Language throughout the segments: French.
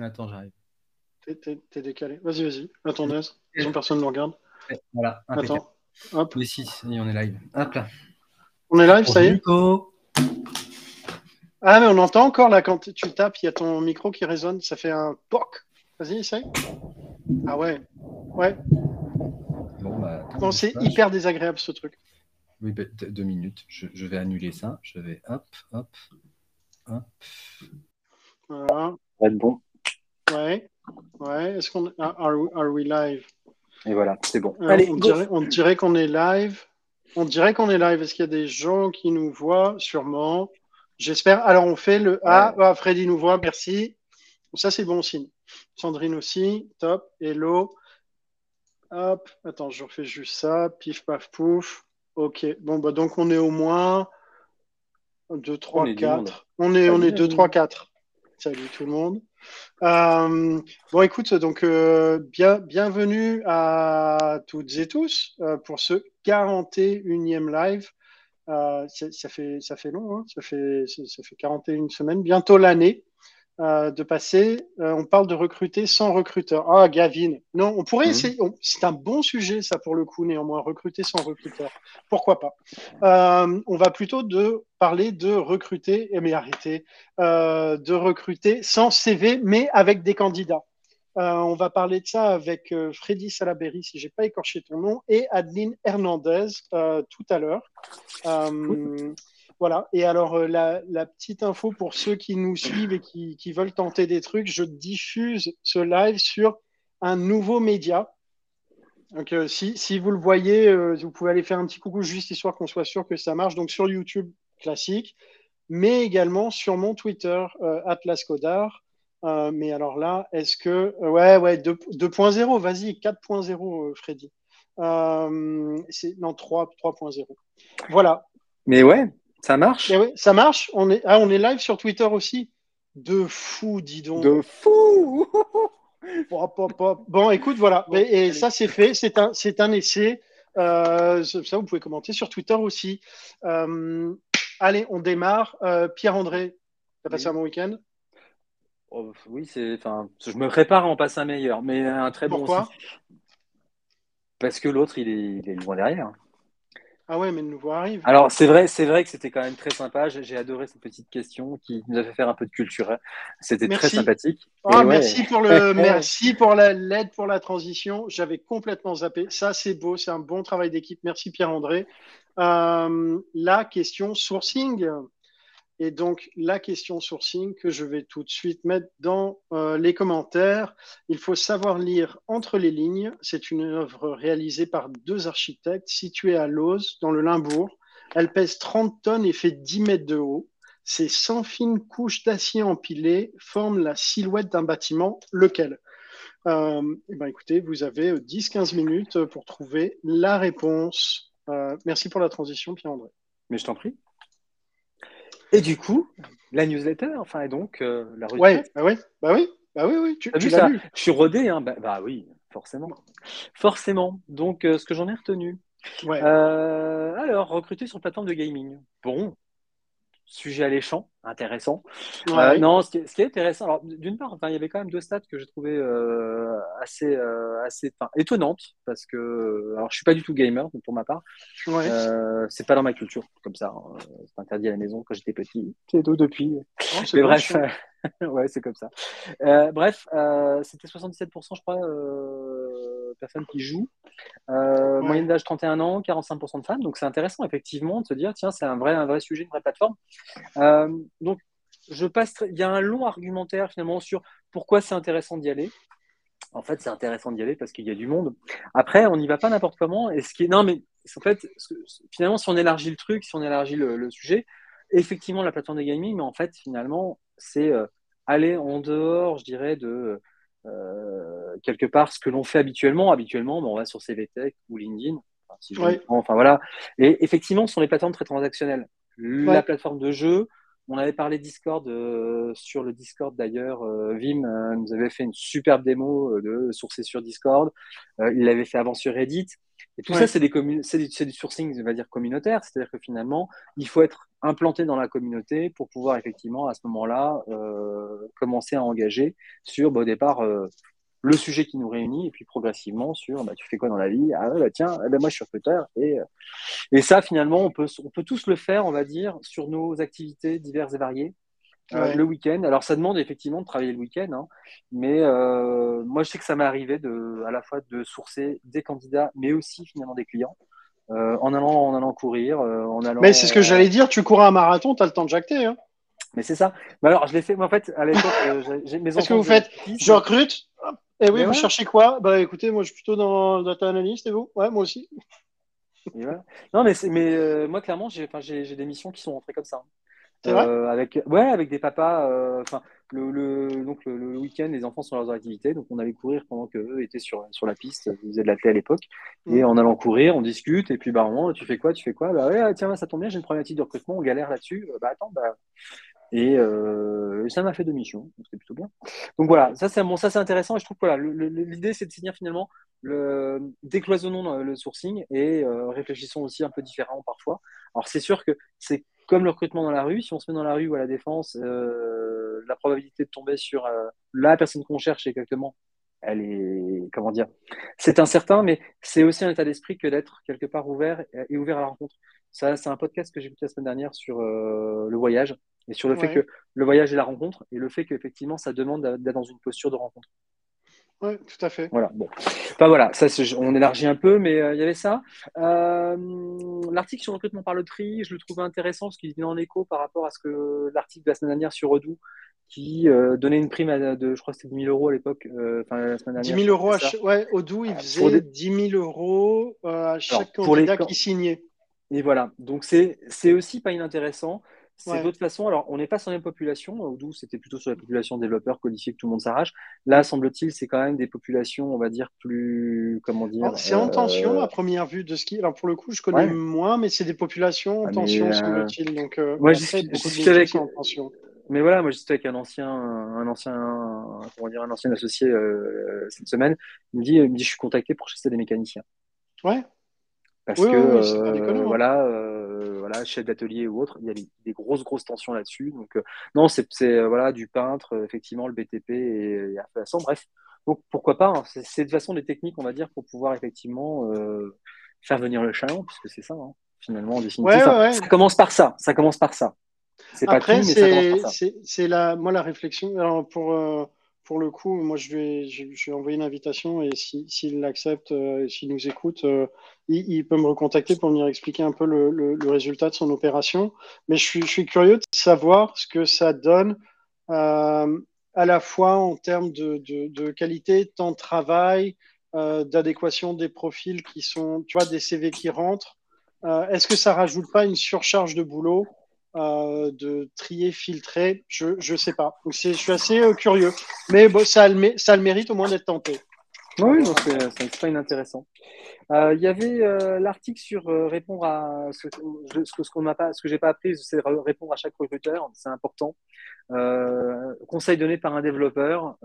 Attends, j'arrive. T'es décalé. Vas-y, vas-y. Attends, Sinon, personne ne nous regarde. Voilà. Attends. Hop. Mais si, on est live. Hop là. On est live, ça y est Ah, mais on entend encore là quand tu tapes, il y a ton micro qui résonne, ça fait un POC. Vas-y, essaye. Ah ouais. Ouais. Bon, bah, c'est hyper désagréable ce truc. Oui, bah, deux minutes. Je, vais annuler ça. Je vais hop, hop, hop. Voilà. Va être bon. Ouais. Ouais. Est-ce qu'on ah, are, are, we live? Et voilà, c'est bon. Euh, Allez, on dirait, qu'on est live. On dirait qu'on est live. Est-ce qu'il y a des gens qui nous voient? Sûrement. J'espère. Alors, on fait le Ah, ah Freddy nous voit. Merci. Ça, c'est bon signe. Sandrine aussi. Top. Hello. Hop. Attends, je refais juste ça. Pif, paf, pouf. OK. Bon, bah, donc, on est au moins 2, 3, 4. On est, on est 2, 3, 4. Salut tout le monde. Euh, bon, écoute, donc euh, bien, bienvenue à toutes et tous euh, pour ce 41e live. ça, fait, ça fait long, hein, ça, fait, ça fait 41 semaines, bientôt l'année. Euh, de passer. Euh, on parle de recruter sans recruteur. Ah, Gavin. Non, on pourrait mhm. essayer. C'est un bon sujet, ça, pour le coup, néanmoins. Recruter sans recruteur. Pourquoi pas? Euh, On va plutôt de parler de recruter, et mais arrêtez, de recruter sans CV, mais avec des candidats. on va parler de ça avec Freddy Salaberry, si j'ai pas écorché ton nom, et Adeline Hernandez tout à l'heure. Voilà. Et alors, euh, la, petite info pour ceux qui nous suivent et qui, veulent tenter des trucs, je diffuse ce live sur un nouveau média. Donc, euh, si, vous le voyez, euh, vous pouvez aller faire un petit coucou juste histoire qu'on soit sûr que ça marche. Donc, sur YouTube classique, mais également sur mon Twitter, Atlas Codar. mais alors là, est-ce que. ouais, ouais, 2.0, vas-y, 4.0, Freddy. non, 3.0. Voilà. Mais ouais, ça marche eh Ça marche. On est, ah, on est live sur Twitter aussi. De fou, dis donc. De fou Bon, écoute, voilà. et, ça, c'est fait. C'est un, c'est un essai. Euh, ça, vous pouvez commenter sur Twitter aussi. Euh, allez, on démarre. Euh, Pierre-André, tu as passé un bon week-end? Oh, Oui, c'est, enfin, je me prépare à en passer un meilleur, mais un très bon Pourquoi? Parce que l'autre, il est, il est loin derrière. Ah ouais, mais le nouveau arrive. Alors, c'est vrai, c'est vrai que c'était quand même très sympa. J'ai adoré cette petite question qui nous a fait faire un peu de culture. C'était très sympathique. Ah, merci pour le, merci pour l'aide pour la transition. J'avais complètement zappé. Ça, c'est beau. C'est un bon travail d'équipe. Merci Pierre-André. Euh, la question sourcing. Et donc, la question sourcing que je vais tout de suite mettre dans euh, les commentaires. Il faut savoir lire entre les lignes. C'est une œuvre réalisée par deux architectes située à Loz, dans le Limbourg. Elle pèse 30 tonnes et fait 10 mètres de haut. Ces 100 fines couches d'acier empilées forment la silhouette d'un bâtiment, lequel? Euh, eh ben, Écoutez, vous avez 10-15 minutes pour trouver la réponse. Euh, merci pour la transition, Pierre-André. Mais je t'en prie. Et du coup, la newsletter, enfin, et donc euh, la revue. Ouais, bah oui, bah oui, bah oui, oui. Tu, as vu ça Lu. Je suis rodé, hein. Bah, bah, oui, forcément, forcément. Donc, euh, ce que j'en ai retenu. Ouais. Euh, alors, recruter sur plateforme de gaming. Bon, sujet alléchant, intéressant. Euh, non, ce qui, est, intéressant, alors d'une part, enfin, il y avait quand même deux stats que j'ai trouvé euh, assez, euh, assez étonnantes parce que, alors, je suis pas du tout gamer pour ma part. Ouais. c'est pas dans ma culture, comme ça. Hein. c'est interdit à la maison quand j'étais petit. C'est tout depuis. Oh, Mais bref, ouais, c'est comme ça. bref, c'était 77%, je crois, personnes qui jouent. Moyenne d'âge 31 ans, 45% de femmes. Donc c'est intéressant effectivement de se dire tiens, c'est un vrai, un vrai sujet, une vraie plateforme. Euh, donc, je passe. Il y a un long argumentaire finalement sur pourquoi c'est intéressant d'y aller. En fait, c'est intéressant d'y aller parce qu'il y a du monde. Après, on n'y va pas n'importe comment. Et ce qui est non, mais en fait, finalement, si on élargit le truc, si on élargit le, sujet, effectivement, la plateforme de gaming, mais en fait, finalement, c'est euh, aller en dehors, je dirais, de euh, quelque part ce que l'on fait habituellement. Habituellement, on va sur CVTech ou LinkedIn. Enfin, si enfin voilà. Et effectivement, ce sont les plateformes très transactionnelles la plateforme de jeu, On avait parlé Discord sur le Discord d'ailleurs. Vim nous avait fait une superbe démo de sourcer sur Discord. il l'avait fait avant sur Reddit. Et tout ça, c'est des du, du sourcing, on va dire, communautaire. C'est-à-dire que finalement, il faut être implanté dans la communauté pour pouvoir effectivement, à ce moment-là, commencer à engager sur, au départ, le sujet qui nous réunit et puis progressivement sur bah, tu fais quoi dans la vie? Ah bah, tiens eh ben, moi je suis recruteur et euh, et ça finalement on peut on peut tous le faire on va dire sur nos activités diverses et variées euh, le week-end. Alors ça demande effectivement de travailler le week-end hein, mais euh, moi je sais que ça m'est arrivé de à la fois de sourcer des candidats mais aussi finalement des clients en allant en allant courir en allant mais c'est ce que j'allais dire tu cours un marathon tu as le temps de jacter hein. mais c'est ça. Mais alors je l'ai fait moi en fait à l'époque j'ai mes Qu'est-ce que vous faites je recrute et eh oui, vous cherchez quoi? Bah écoutez, moi je suis plutôt dans data analyst et vous? Ouais, moi aussi. Non, mais, mais euh, moi clairement, j'ai des missions qui sont rentrées comme ça. Euh, avec, ouais, avec des papas. Euh, enfin, le, donc le, week-end, les enfants sont dans leurs activités, donc on allait courir pendant qu'eux étaient sur, sur la piste. Ils faisaient de l'athlé à l'époque. Et mm. en allant courir, on discute. Et puis, bah, tu fais quoi? Tu fais quoi? Bah ouais, tiens, ça tombe bien, j'ai une problématique de recrutement, on galère là-dessus. Bah attends, bah, euh, et ça m'a fait deux missions, c'était plutôt bien. Donc voilà, ça c'est bon, ça c'est intéressant. Et je trouve que voilà, l'idée c'est de se dire finalement, le, décloisonnons le sourcing et euh, réfléchissons aussi un peu différemment parfois. Alors c'est sûr que c'est comme le recrutement dans la rue. Si on se met dans la rue ou à la défense, euh, la probabilité de tomber sur la personne qu'on cherche exactement, elle est comment dire, c'est incertain, mais c'est aussi un état d'esprit que d'être quelque part ouvert et ouvert à la rencontre. Ça, c'est un podcast que j'ai écouté la semaine dernière sur le voyage et sur le fait que le voyage est la rencontre et le fait qu'effectivement ça demande d'être dans une posture de rencontre. Oui, tout à fait. Voilà. Bon. Enfin voilà, ça, on élargit un peu, mais euh, il y avait ça. Euh, l'article sur le recrutement par loterie, je le trouvais intéressant parce qu'il vient en écho par rapport à ce que l'article de la semaine dernière sur Odoo qui euh, donnait une prime de, je crois que c'était 10 000 euros à l'époque, enfin la semaine dernière. 10 000 euros, à ouais, Odoo, il faisait 10 000 euros à chaque candidat qui signait. Et voilà, donc c'est aussi pas inintéressant. C'est d'autres façons. Alors, on n'est pas sur la même population. Odoo, c'était plutôt sur la population développeur codifié que tout le monde s'arrache. Là, semble-t-il, c'est quand même des populations, on va dire, plus. Comment dire C'est en tension, à première vue de ce qui. Alors, pour le coup, je connais moins, mais c'est des populations en ah, tension, euh, semble-t-il. Donc, euh, moi, j'y avec. En tension. Mais voilà, moi, j'étais avec un ancien, un ancien, comment dire, un ancien associé euh, cette semaine. Il me dit, il me dit, je suis contacté pour chasser des mécaniciens. Ouais. Parce que euh, hein. voilà, euh, voilà, chef d'atelier ou autre, il y a des, grosses grosses tensions là-dessus. Donc euh, non, c'est voilà du peintre, effectivement le BTP et, et façon, bref. Donc pourquoi pas hein. C'est de façon des techniques, on va dire, pour pouvoir effectivement faire venir le chaland, puisque c'est ça, hein, finalement, en définitive. Ça commence par ça. Ça commence par ça. C'est pas tout, mais ça commence par ça. C'est la, moi la réflexion. Alors pour pour le coup, moi, je vais, je, vais envoyer une invitation et s'il si, l'accepte, euh, s'il nous écoute, euh, il, peut me recontacter pour venir expliquer un peu le, résultat de son opération. Mais je suis, je curieux de savoir ce que ça donne euh, à la fois en termes de, de, qualité, temps de travail, euh, d'adéquation des profils qui sont, tu vois, des CV qui rentrent. Est-ce que ça rajoute pas une surcharge de boulot euh, de trier, filtrer, je ne sais pas. Donc je suis assez euh, curieux. Mais bon, ça, a le, ça le mérite au moins d'être tenté. Oui, c'est pas inintéressant. Euh, il y avait l'article sur répondre à ce, ce, ce qu'on n'a pas, ce que j'ai pas appris, c'est répondre à chaque recruteur, c'est important. conseil donné par un développeur,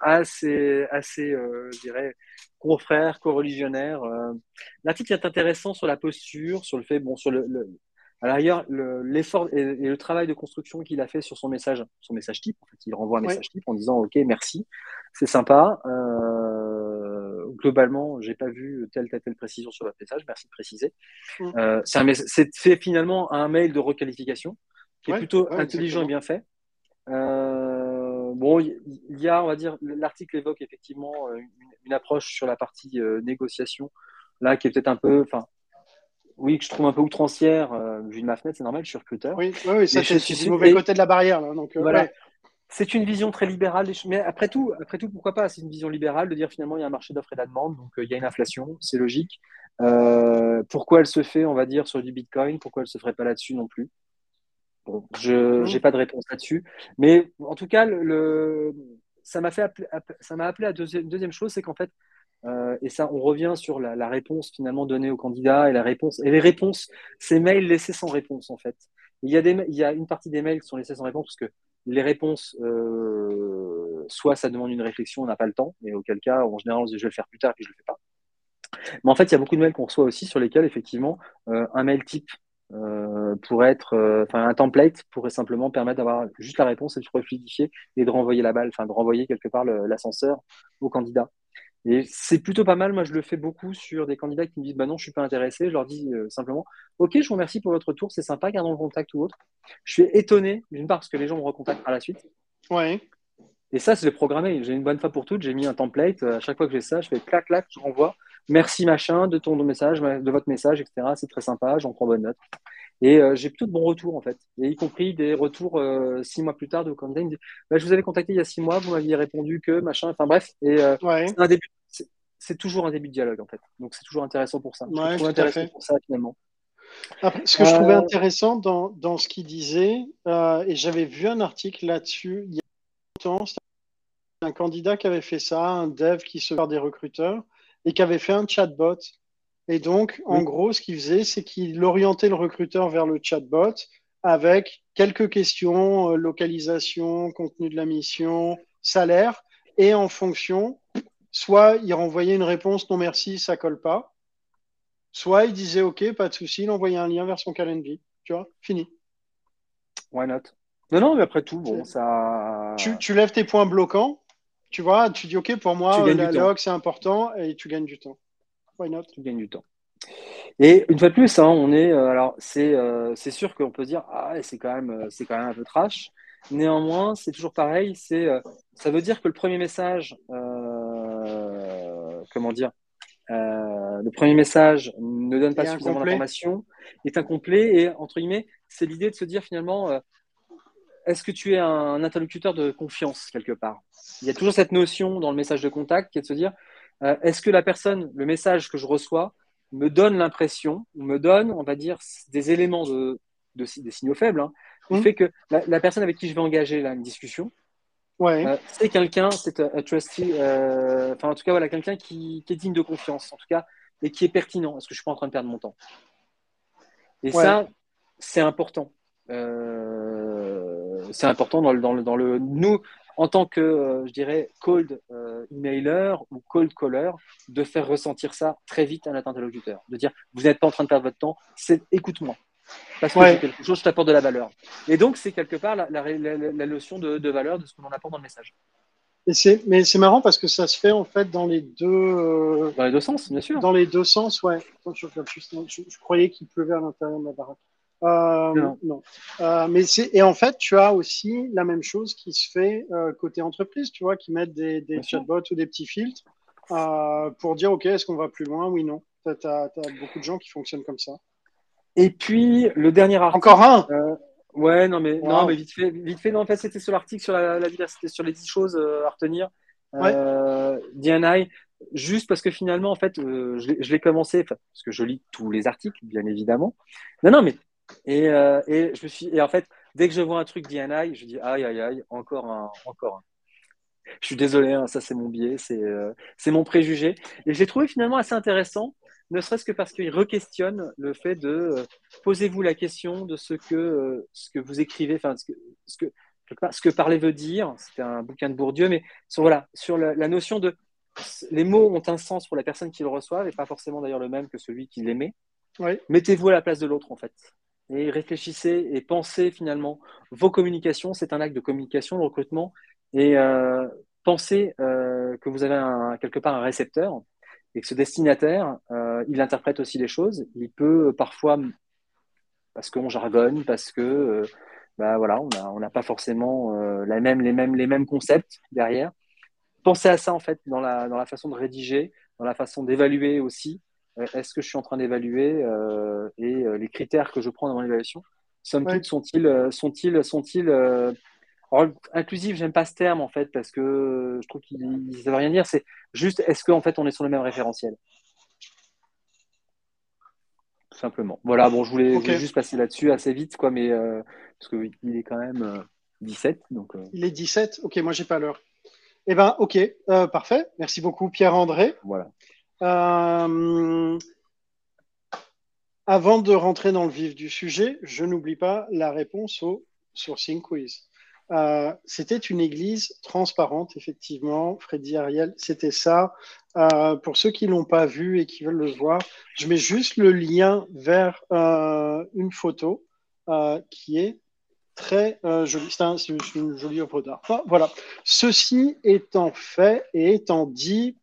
assez, assez, je dirais, confrère, co-religionnaire. l'article est intéressant sur la posture, sur le fait, bon, sur le à l'arrière, l'effort et, le travail de construction qu'il a fait sur son message, son message type, en fait, il renvoie un message type en disant OK, merci, c'est sympa. Euh, globalement, j'ai pas vu telle, telle, telle précision sur votre message, merci de préciser. Euh, c'est finalement un mail de requalification qui est plutôt intelligent et bien fait. Euh, bon, il y, a, on va dire, l'article évoque effectivement une, une, approche sur la partie euh, négociation, là, qui est peut-être un peu, enfin, oui, que je trouve un peu outrancière, euh, vu de ma fenêtre, c'est normal, je suis recruteur. Oui, oui, ça c'est du mauvais côté de la barrière. donc, euh, voilà. C'est une vision très libérale, mais après tout, après tout pourquoi pas C'est une vision libérale de dire finalement il y a un marché d'offres et de la demande, donc euh, il y a une inflation, c'est logique. pourquoi elle se fait, on va dire, sur du Bitcoin Pourquoi elle ne se ferait pas là-dessus non plus? Bon, Je n'ai mmh. pas de réponse là-dessus. Mais en tout cas, le, ça m'a appelé, appelé à deuxième, deuxième chose, c'est qu'en fait, euh, et ça, on revient sur la, réponse finalement donnée au candidat et la réponse. Et les réponses, ces mails laissés sans réponse en fait. Il y, a des, il y a une partie des mails qui sont laissés sans réponse parce que les réponses, soit ça demande une réflexion, on n'a pas le temps, et auquel cas, en général, on se dit je vais le faire plus tard, et puis je le fais pas. Mais en fait, il y a beaucoup de mails qu'on reçoit aussi sur lesquels, effectivement, un mail type euh, pour être, euh, enfin, un template pourrait simplement permettre d'avoir juste la réponse et de fluidifier et de renvoyer la balle, enfin, de renvoyer quelque part l'ascenseur au candidat. Et c'est plutôt pas mal. Moi, je le fais beaucoup sur des candidats qui me disent Bah non, je suis pas intéressé. Je leur dis euh, simplement Ok, je vous remercie pour votre tour, c'est sympa, gardons le contact ou autre. Je suis étonné, d'une part, parce que les gens me recontactent à la suite. Ouais. Et ça, c'est programmé. J'ai une bonne fois pour toutes. J'ai mis un template. À chaque fois que j'ai ça, je fais clac, clac, je renvoie. Merci, machin, de ton message, de votre message, etc. C'est très sympa. J'en prends bonne note. Et euh, j'ai plutôt de bons retours, en fait. Et y compris des retours euh, six mois plus tard de candidats. Me disent bah, Je vous avais contacté il y a six mois, vous m'aviez répondu que, machin. Enfin, bref. Et euh, c'est un début. C'est toujours un début de dialogue, en fait. Donc, c'est toujours intéressant pour ça. Ouais, je intéressant pour ça, finalement. ce que je trouvais intéressant dans, dans ce qu'il disait, et j'avais vu un article là-dessus il y a longtemps, un candidat qui avait fait ça, un dev qui se fait des recruteurs et qui avait fait un chatbot. Et donc, en gros, ce qu'il faisait, c'est qu'il orientait le recruteur vers le chatbot avec quelques questions, euh, localisation, contenu de la mission, salaire, et en fonction, soit il renvoyait une réponse non merci, ça colle pas, soit il disait ok, pas de souci, il envoyait un lien vers son calendrier. Tu vois, fini. Why not? Non, non, mais après tout, bon, ça. Tu, tu lèves tes points bloquants, tu vois, tu dis, OK, pour moi, la log, c'est important et tu gagnes du temps. Why not? Tu gagnes du temps. Et une fois de plus, hein, on est, euh, alors c'est euh, c'est sûr qu'on peut dire, ah, c'est quand même, euh, c'est quand même un peu trash. Néanmoins, c'est toujours pareil. C'est, ça veut dire que le premier message, comment dire, le premier message ne donne pas suffisamment d'informations, est incomplet et entre guillemets, c'est l'idée de se dire finalement, est-ce que tu es un interlocuteur de confiance quelque part? Il y a toujours cette notion dans le message de contact qui est de se dire euh, est-ce que la personne, le message que je reçois, me donne l'impression, ou me donne, on va dire, des éléments de, des signaux faibles, hein, qui mmh. fait que la, personne avec qui je vais engager là, une discussion, euh, c'est quelqu'un, c'est un trustee, euh, enfin en tout cas voilà, quelqu'un qui, est digne de confiance, en tout cas, et qui est pertinent. Est-ce que je suis pas en train de perdre mon temps? Et ça, c'est important. C'est important dans le, dans, le, dans le, Nous, en tant que, euh, je dirais, cold euh, emailer ou cold caller, de faire ressentir ça très vite à notre interlocuteur. De dire, vous n'êtes pas en train de perdre votre temps, c'est écoute-moi. Parce que j'ai quelque chose, je t'apporte de la valeur. Et donc, c'est quelque part la, la, la, notion de, de, valeur de ce que l'on apporte dans le message. Et mais c'est marrant parce que ça se fait en fait dans les deux. dans les deux sens, bien sûr. Dans les deux sens, ouais. Je, je, je croyais qu'il pleuvait à l'intérieur de la baraque. Euh, non. Euh, mais c'est et en fait, tu as aussi la même chose qui se fait euh, côté entreprise, tu vois, qui mettent des, des chatbots ou des petits filtres pour dire ok, est-ce qu'on va plus loin Oui, non. Tu as, beaucoup de gens qui fonctionnent comme ça. Et puis le dernier article. Encore un? ouais, non mais non mais vite fait, vite fait. Non, en fait, c'était sur l'article sur la, diversité, sur les 10 choses à retenir. Ouais. DNI, juste parce que finalement, en fait, je l'ai commencé, parce que je lis tous les articles, bien évidemment. Non, non, mais et, euh, et, je me suis, et en fait, dès que je vois un truc d'INI, je dis aïe, aïe, aïe, encore un, encore un. Je suis désolé, hein, ça c'est mon biais, c'est euh, mon préjugé. Et j'ai trouvé finalement assez intéressant, ne serait-ce que parce qu'il requestionne le fait de euh, posez-vous la question de ce que, ce que vous écrivez, enfin, ce que, ce que, ce que parler veut dire. C'était un bouquin de Bourdieu, mais sur, voilà, sur la, la, notion de les mots ont un sens pour la personne qui le reçoit, et pas forcément d'ailleurs le même que celui qui l'émet. Oui. Mettez-vous à la place de l'autre, en fait et réfléchissez et pensez finalement vos communications. C'est un acte de communication, le recrutement. Et euh, pensez euh, que vous avez quelque part un récepteur et que ce destinataire, euh, il interprète aussi les choses. Il peut parfois, parce qu'on jargonne, parce que bah voilà, on n'a pas forcément les, mêmes, les mêmes concepts derrière. Pensez à ça en fait dans la, dans la façon de rédiger, dans la façon d'évaluer aussi. Euh, est-ce que je suis en train d'évaluer euh, et euh, les critères que je prends dans mon évaluation, somme toute, sont-ils, sont-ils, sont-ils alors, inclusif, j'aime pas ce terme en fait parce que je trouve qu'il ne veut rien dire. C'est juste, est-ce qu'en fait on est sur le même référentiel? Tout simplement. Voilà, bon, je voulais, juste passer là-dessus assez vite, quoi, mais parce qu'il est quand même 17. Donc, Il est 17 Ok, moi j'ai pas l'heure. Eh ben, ok, parfait. Merci beaucoup, Pierre-André. Voilà. Euh, avant de rentrer dans le vif du sujet, je n'oublie pas la réponse au sourcing quiz. Euh, c'était une église transparente, effectivement, Freddy Ariel, c'était ça. Euh, pour ceux qui l'ont pas vu et qui veulent le voir, je mets juste le lien vers une photo qui est très jolie. C'est une jolie œuvre d'art. voilà. Ceci étant fait et étant dit,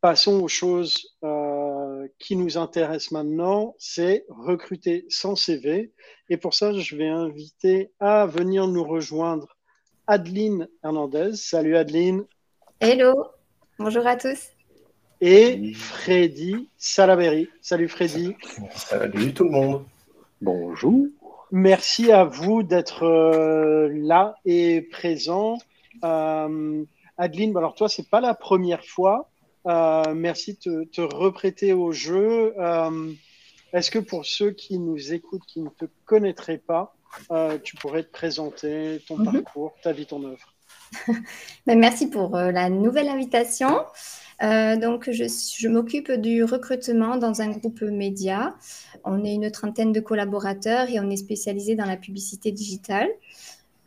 passons aux choses qui nous intéressent maintenant, c'est recruter sans CV. Et pour ça, je vais inviter à venir nous rejoindre Adeline Hernandez. Salut Adeline. Hello, bonjour à tous. Et Freddy Salaberry. Salut Freddy. Salut tout le monde. Bonjour. Merci à vous d'être euh, là et présent. Euh, Adeline, alors toi, c'est pas la première fois. Euh, merci de te, reprêter au jeu. Est-ce que pour ceux qui nous écoutent, qui ne te connaîtraient pas, euh, tu pourrais te présenter ton mhm. parcours, ta vie, ton œuvre ben, Merci pour euh, la nouvelle invitation. Euh, donc, je, je m'occupe du recrutement dans un groupe média. On est une trentaine de collaborateurs et on est spécialisé dans la publicité digitale.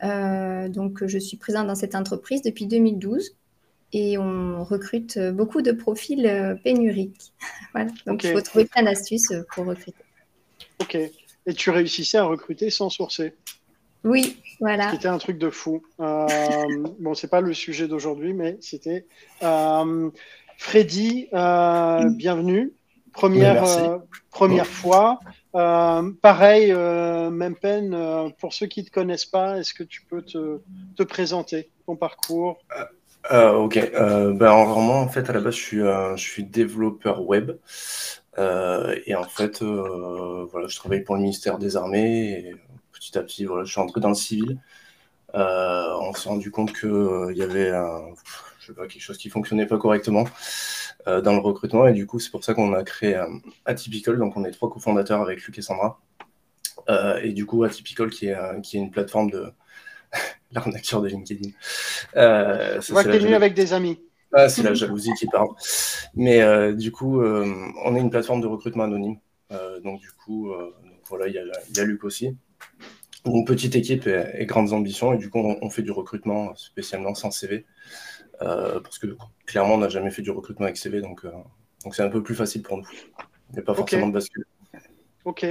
donc, je suis présente dans cette entreprise depuis 2012 et on recrute beaucoup de profils pénuriques. voilà. Donc, il faut trouver plein d'astuces pour recruter. Ok. Et tu réussissais à recruter sans sourcer. Oui, voilà. C'était un truc de fou. Euh, bon, c'est pas le sujet d'aujourd'hui, mais c'était. Euh, Freddy, euh, bienvenue. Première, euh, première fois. pareil, même peine. pour ceux qui ne te connaissent pas, est-ce que tu peux te, te présenter, ton parcours? Ok. ben, vraiment, en fait, à la base, je suis, je suis développeur web. Euh, et en fait, euh, voilà, je travaille pour le ministère des Armées. Et petit à petit, voilà, je suis entré dans le civil. Euh, on s'est rendu compte qu'il y avait je sais pas, quelque chose qui fonctionnait pas correctement dans le recrutement. Et du coup, c'est pour ça qu'on a créé Atypical. Donc, on est trois cofondateurs avec Luc et Sandra. et du coup, Atypical, qui est, qui est une plateforme de l'arnaqueur de LinkedIn. Euh, ça, Moi, venu avec des amis. Ah, c'est la jalousie qui parle. Mais euh, du coup, euh, on est une plateforme de recrutement anonyme. Euh, donc, du coup, voilà, il y, a Luc aussi. Une petite équipe et, grandes ambitions. Et du coup, on, fait du recrutement spécialement sans CV. parce que clairement, on n'a jamais fait du recrutement avec CV. Donc, donc c'est un peu plus facile pour nous. Il n'y a pas forcément de bascule. Ok.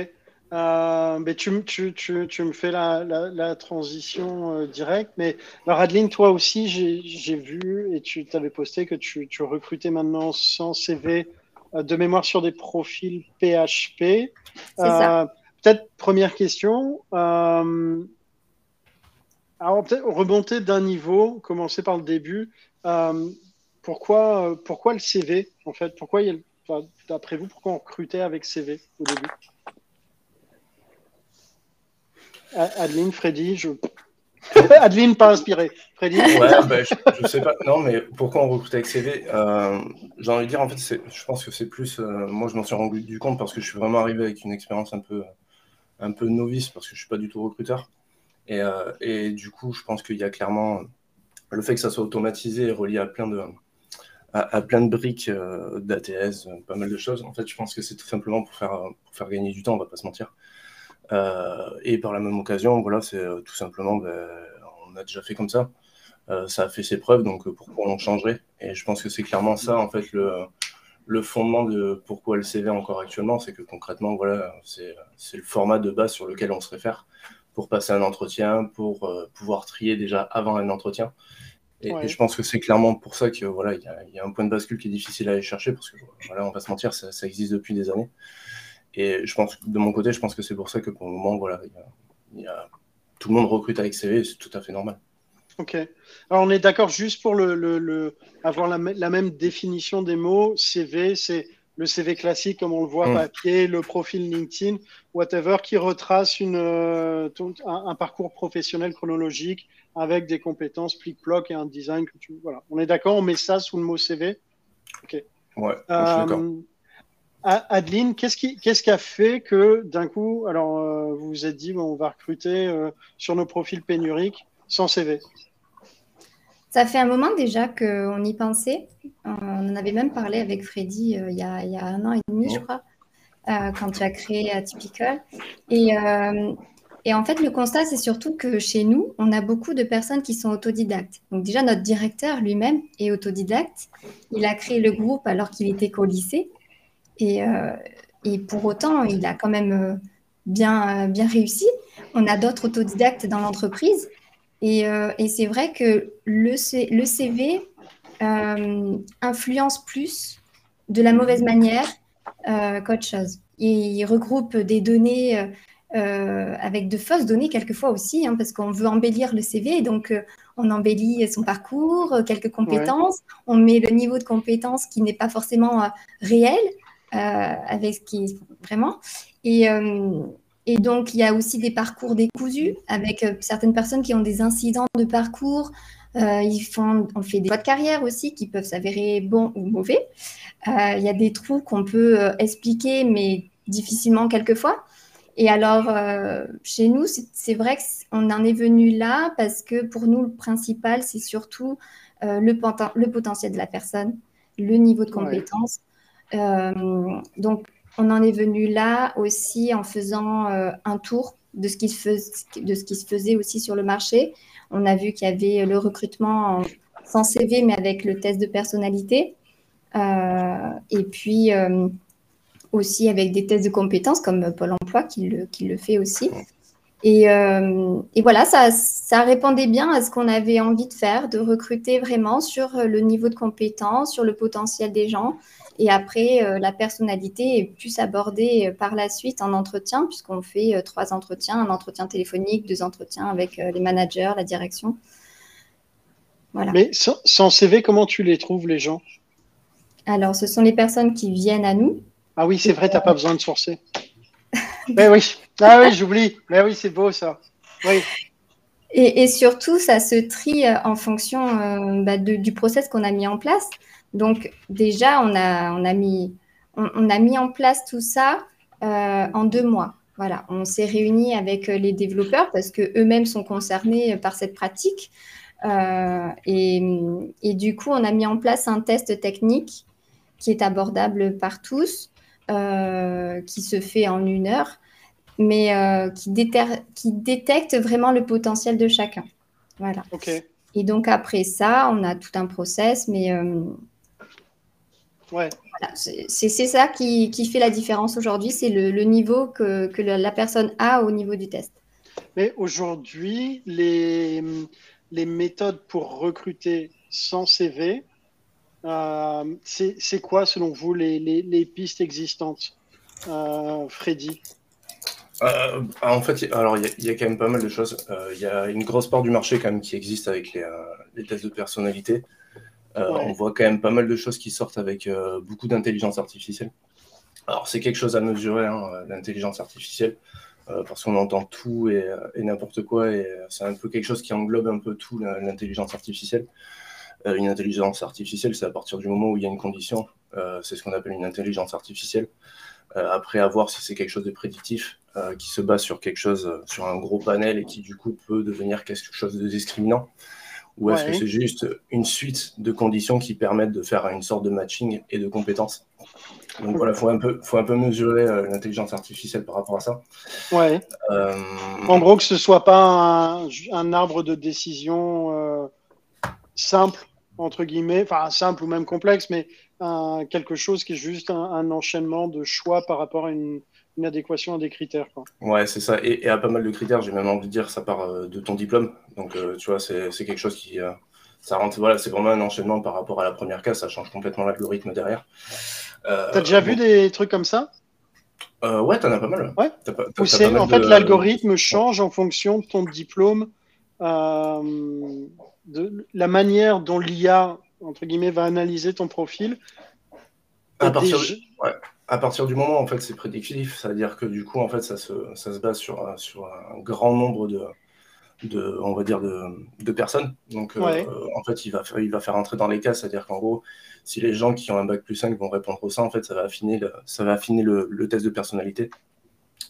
Euh, mais tu, tu, tu, tu, me fais la, la, transition euh, directe. Mais alors, Adeline, toi aussi, j'ai vu et tu t'avais posté que tu, recrutais maintenant sans CV euh, de mémoire sur des profils PHP. Peut-être première question. alors, peut-être remonter d'un niveau, commencer par le début. pourquoi, pourquoi le CV, en fait? Pourquoi, d'après vous, pourquoi on recrutait avec CV au début? Adeline, Freddy, je. Adeline, pas inspiré. Freddy Ouais, ben, je, sais pas. Non, mais pourquoi on recrute avec CV euh, J'ai envie de dire, en fait, je pense que c'est plus. Euh, moi, je m'en suis rendu compte parce que je suis vraiment arrivé avec une expérience un peu, un peu novice parce que je suis pas du tout recruteur. Et, euh, et du coup, je pense qu'il y a clairement le fait que ça soit automatisé et relié à plein de, à, plein de briques d'ATS, pas mal de choses. En fait, je pense que c'est tout simplement pour faire, pour faire gagner du temps, on va pas se mentir. Euh, et par la même occasion, voilà, c'est euh, tout simplement, ben, on a déjà fait comme ça. Euh, ça a fait ses preuves, donc pourquoi on changerait Et je pense que c'est clairement ça, en fait, le, le fondement de pourquoi le CV encore actuellement, c'est que concrètement, voilà, c'est le format de base sur lequel on se réfère pour passer un entretien, pour pouvoir trier déjà avant un entretien. Et, je pense que c'est clairement pour ça que voilà, il y, a un point de bascule qui est difficile à aller chercher parce que voilà, on va se mentir, ça, ça existe depuis des années. Et je pense, de mon côté, je pense que c'est pour ça que pour le moment, voilà, il y a, tout le monde recrute avec CV, c'est tout à fait normal. Ok. Alors on est d'accord juste pour le, le, avoir la, la, même définition des mots. CV, c'est le CV classique comme on le voit mmh. papier, le profil LinkedIn, whatever, qui retrace une, euh, un, parcours professionnel chronologique avec des compétences plic-ploc et un design. Que tu, voilà. On est d'accord, on met ça sous le mot CV. Ok. Ouais, je suis d'accord. Adeline, qu'est-ce qui, qu'est-ce qui a fait que d'un coup, alors euh, vous vous êtes dit, bon, on va recruter euh, sur nos profils pénuriques sans CV Ça fait un moment déjà qu'on y pensait. On en avait même parlé avec Freddy euh, il, y a, il, y a, un an et demi, je crois. quand tu as créé Atypical. Et, et en fait, le constat, c'est surtout que chez nous, on a beaucoup de personnes qui sont autodidactes. Donc déjà, notre directeur lui-même est autodidacte. Il a créé le groupe alors qu'il était qu'au lycée. Et, et, pour autant, il a quand même bien, bien réussi. On a d'autres autodidactes dans l'entreprise. Et, et c'est vrai que le, le CV euh, influence plus de la mauvaise manière euh, qu'autre chose. il regroupe des données euh, avec de fausses données quelquefois aussi, hein, parce qu'on veut embellir le CV, donc on embellit son parcours, quelques compétences, on met le niveau de compétences qui n'est pas forcément réel avec ce qui vraiment. Et, et donc, il y a aussi des parcours décousus avec certaines personnes qui ont des incidents de parcours euh, ils font, on fait des choix de carrière aussi qui peuvent s'avérer bons ou mauvais. Euh, il y a des trous qu'on peut euh, expliquer, mais difficilement quelquefois. Et alors, chez nous, c'est vrai qu'on en est venu là parce que pour nous, le principal, c'est surtout le, le, potentiel de la personne, le niveau de compétence. Donc, on en est venu là aussi en faisant un tour de ce, qui se faisait aussi sur le marché. On a vu qu'il y avait le recrutement sans CV, mais avec le test de personnalité. Euh, et puis euh, aussi avec des tests de compétences comme Pôle emploi qui le, fait aussi. Et, euh, voilà, ça, ça, répondait bien à ce qu'on avait envie de faire, de recruter vraiment sur le niveau de compétence, sur le potentiel des gens. Et après, la personnalité est plus abordée par la suite en entretien, puisqu'on fait trois entretiens, un entretien téléphonique, deux entretiens avec les managers, la direction. Voilà. Mais sans, CV, comment tu les trouves, les gens? Alors, ce sont les personnes qui viennent à nous. Ah oui, c'est vrai, tu n'as pas besoin de sourcer. Mais oui, ah oui, j'oublie. Mais oui, c'est beau ça. Oui. Et, surtout, ça se trie en fonction bah, du process qu'on a mis en place. Donc déjà, on a, on a, mis, on, a mis en place tout ça euh, en deux mois. Voilà, on s'est réunis avec euh, les développeurs parce qu'eux-mêmes sont concernés par cette pratique. Euh, et, du coup, on a mis en place un test technique qui est abordable par tous, qui se fait en une heure, mais qui, qui, détecte vraiment le potentiel de chacun. Voilà. Et donc après ça, on a tout un process, mais c'est ça qui, fait la différence aujourd'hui, c'est le, niveau que, la, personne a au niveau du test. Mais aujourd'hui, les, les, méthodes pour recruter sans CV, euh, c'est quoi selon vous les, les pistes existantes, euh, Freddy? Euh, en fait, alors il y, a quand même pas mal de choses. Il y a une grosse part du marché quand même qui existe avec les, les tests de personnalité. Euh, on voit quand même pas mal de choses qui sortent avec euh, beaucoup d'intelligence artificielle. Alors, c'est quelque chose à mesurer, hein, l'intelligence artificielle, euh, parce qu'on entend tout et, n'importe quoi, et c'est un peu quelque chose qui englobe un peu tout l'intelligence artificielle. une intelligence artificielle, c'est à partir du moment où il y a une condition, c'est ce qu'on appelle une intelligence artificielle. après, à voir si c'est quelque chose de prédictif, qui se base sur quelque chose, sur un gros panel et qui du coup peut devenir quelque chose de discriminant. Ou est-ce que c'est juste une suite de conditions qui permettent de faire une sorte de matching et de compétences? Donc voilà, il faut, un peu, faut un peu mesurer euh, l'intelligence artificielle par rapport à ça. Ouais. Euh, en gros, que ce soit pas un, arbre de décision euh, simple, entre guillemets, enfin simple ou même complexe, mais quelque chose qui est juste un enchaînement de choix par rapport à une, une adéquation à des critères. Quoi. Ouais, c'est ça. Et, à pas mal de critères, j'ai même envie de dire, ça part euh, de ton diplôme. Donc, euh, tu vois, c'est quelque chose qui. Euh, ça rentre, voilà, c'est vraiment un enchaînement par rapport à la première case, ça change complètement l'algorithme derrière. T'as déjà vu des trucs comme ça? Ouais, t'en as pas mal. Ouais. en fait, l'algorithme change en fonction de ton diplôme, de la manière dont l'IA, entre guillemets, va analyser ton profil. À partir de... ouais à partir du moment où en fait c'est prédictif, c'est-à-dire que du coup en fait ça se, ça se base sur, sur un grand nombre de, de on va dire de, de personnes. Donc euh, en fait il va, il va faire entrer dans les cas, c'est-à-dire qu'en gros si les gens qui ont un bac plus 5 vont répondre au ça, en fait ça va affiner le, ça va affiner le, le test de personnalité.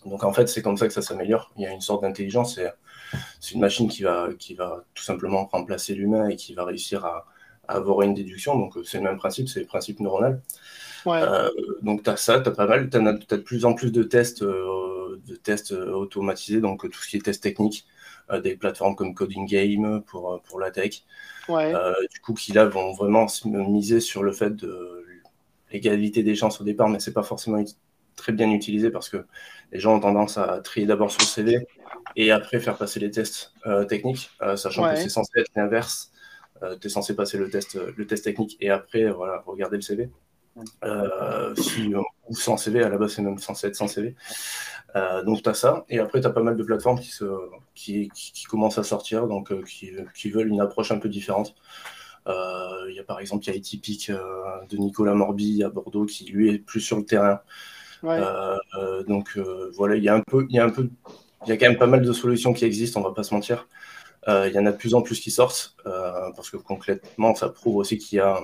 Donc en fait c'est comme ça que ça s'améliore. Il y a une sorte d'intelligence, c'est une machine qui va, qui va tout simplement remplacer l'humain et qui va réussir à, à avoir une déduction. Donc c'est le même principe, c'est le principe neuronal. Donc tu as ça, tu as pas mal, tu as, de plus en plus de tests, de tests automatisés, donc tout ce qui est test technique, des plateformes comme Coding Game pour, pour la tech, du coup qui là vont vraiment miser sur le fait de l'égalité des chances au départ, mais c'est pas forcément très bien utilisé parce que les gens ont tendance à trier d'abord sur le CV et après faire passer les tests euh, techniques, euh, sachant que c'est censé être l'inverse. Euh, tu es censé passer le test, le test technique et après voilà, regarder le CV. Si, ou sans CV, à la base c'est même censé être sans CV. donc tu as ça, et après tu as pas mal de plateformes qui, se, qui, qui, commencent à sortir, donc qui, qui, veulent une approche un peu différente. Il y a par exemple il y a Atypique de Nicolas Morbi à Bordeaux qui lui est plus sur le terrain. donc voilà, il y a un peu, il y a un peu il y a quand même pas mal de solutions qui existent, on va pas se mentir. Euh, il y en a de plus en plus qui sortent, euh, parce que concrètement, ça prouve aussi qu'il y, a,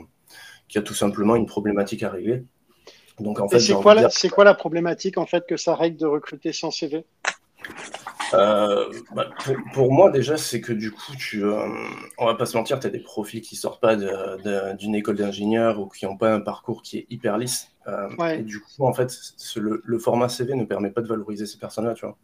y a tout simplement une problématique à régler. Donc, en fait, c'est quoi, la, quoi la problématique en fait que ça règle de recruter sans CV euh, bah, pour, moi, déjà, c'est que du coup, tu, on va pas se mentir, tu as des profils qui sortent pas d'une école d'ingénieur ou qui n'ont pas un parcours qui est hyper lisse. Et du coup, en fait, le, le, format CV ne permet pas de valoriser ces personnes-là, tu vois.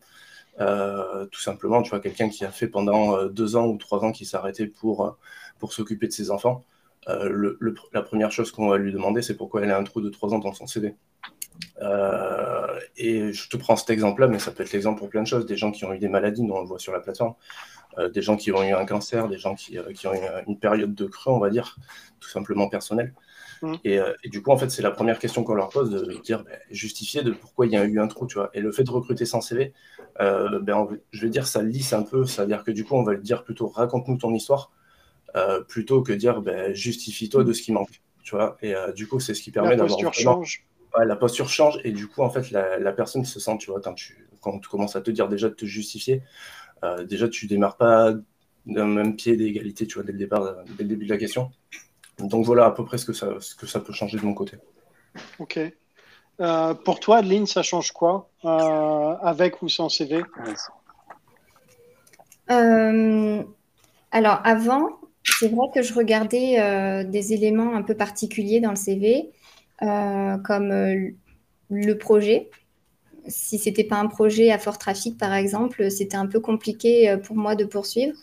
Euh, tout simplement, tu vois, quelqu'un qui a fait pendant euh, deux ans ou trois ans qui s'est arrêté pour, euh, pour s'occuper de ses enfants, le, la première chose qu'on va lui demander, c'est pourquoi elle a un trou de trois ans dans son CV. et je te prends cet exemple-là, mais ça peut être l'exemple pour plein de choses. Des gens qui ont eu des maladies, dont on le voit sur la plateforme, des gens qui ont eu un cancer, des gens qui, qui ont eu une période de creux, on va dire, tout simplement personnel. Mm. Euh, et, du coup, en fait, c'est la première question qu'on leur pose, de dire, ben, justifier de pourquoi il y a eu un trou, tu vois. Et le fait de recruter sans CV, euh, ben, je vais dire, ça lisse un peu, c'est-à-dire que du coup, on va le dire plutôt, raconte-nous ton histoire, euh, plutôt que dire, ben, justifie-toi de ce qui manque, tu vois. Et du coup, c'est ce qui permet d'avoir... La posture change. la posture change, et du coup, en fait, la, personne se sent, tu vois, quand tu, quand tu commences à te dire déjà de te justifier, déjà, tu démarres pas d'un même pied d'égalité, tu vois, dès le départ, dès le début de la question. Donc voilà à peu près ce que ça, ce que ça peut changer de mon côté. Ok. Euh, pour toi, Adeline, ça change quoi euh, avec ou sans CV euh, Alors avant, c'est vrai que je regardais des éléments un peu particuliers dans le CV, comme le projet. Si c'était pas un projet à fort trafic, par exemple, c'était un peu compliqué pour moi de poursuivre.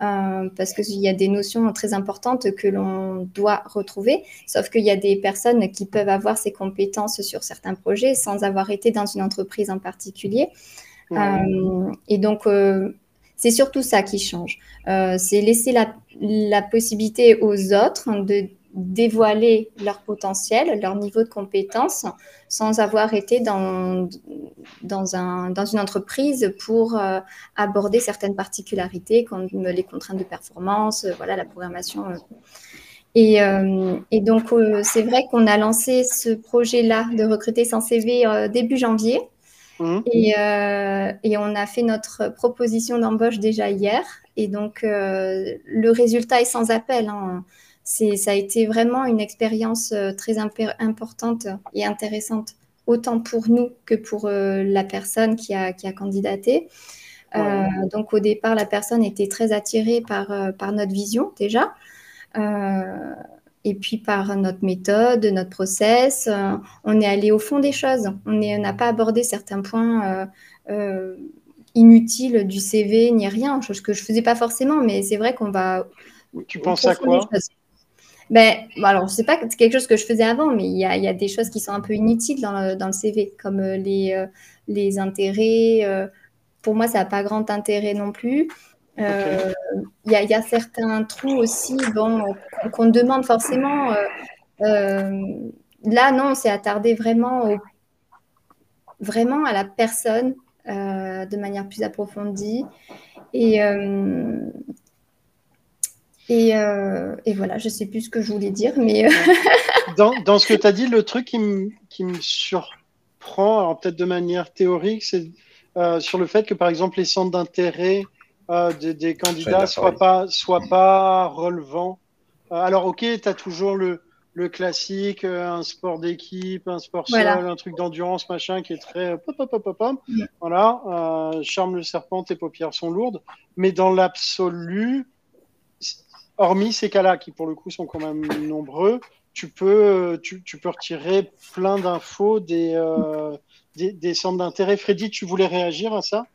Euh, parce qu'il y a des notions très importantes que l'on doit retrouver, sauf qu'il y a des personnes qui peuvent avoir ces compétences sur certains projets sans avoir été dans une entreprise en particulier. Euh, et donc, euh, c'est surtout ça qui change. c'est laisser la, possibilité aux autres de dévoiler leur potentiel, leur niveau de compétence, sans avoir été dans, dans, un, dans une entreprise pour euh, aborder certaines particularités comme les contraintes de performance, euh, voilà, la programmation. Euh. Et, donc, c'est vrai qu'on a lancé ce projet-là de recruter sans CV début janvier. Mmh. Et, et, on a fait notre proposition d'embauche déjà hier. Et donc, le résultat est sans appel. Hein ça a été vraiment une expérience euh, très importante et intéressante, autant pour nous que pour euh, la personne qui a, qui a candidaté. Euh, donc au départ, la personne était très attirée par, par notre vision déjà, et puis par notre méthode, notre process. on est allé au fond des choses. On n'a pas abordé certains points inutiles du CV ni rien, chose que je faisais pas forcément, mais c'est vrai qu'on va. Tu penses à quoi? ben, alors, je sais pas, c'est quelque chose que je faisais avant, mais il y a, y a, des choses qui sont un peu inutiles dans le, dans le CV, comme euh, les, euh, les intérêts. Euh, pour moi, ça n'a pas grand intérêt non plus. Il y, a, y, a, certains trous aussi bon, qu'on demande forcément. là, non, c'est attarder vraiment, au, vraiment à la personne de manière plus approfondie. Et, euh, et, voilà, je ne sais plus ce que je voulais dire, mais... Euh, dans, dans, ce que tu as dit, le truc qui me, qui me surprend, alors peut-être de manière théorique, c'est euh, sur le fait que, par exemple, les centres d'intérêt des, des, candidats ne soient pas, soient pas relevants. alors, ok, tu as toujours le, le classique, un sport d'équipe, un sport seul, un truc d'endurance, machin, qui est très pop, pop, pop, pop, Voilà, charme le serpent, tes paupières sont lourdes. Mais dans l'absolu, hormis ces cas-là, qui pour le coup sont quand même nombreux, tu peux, tu, peux retirer plein d'infos des, des, centres d'intérêt. Freddy, tu voulais réagir à ça?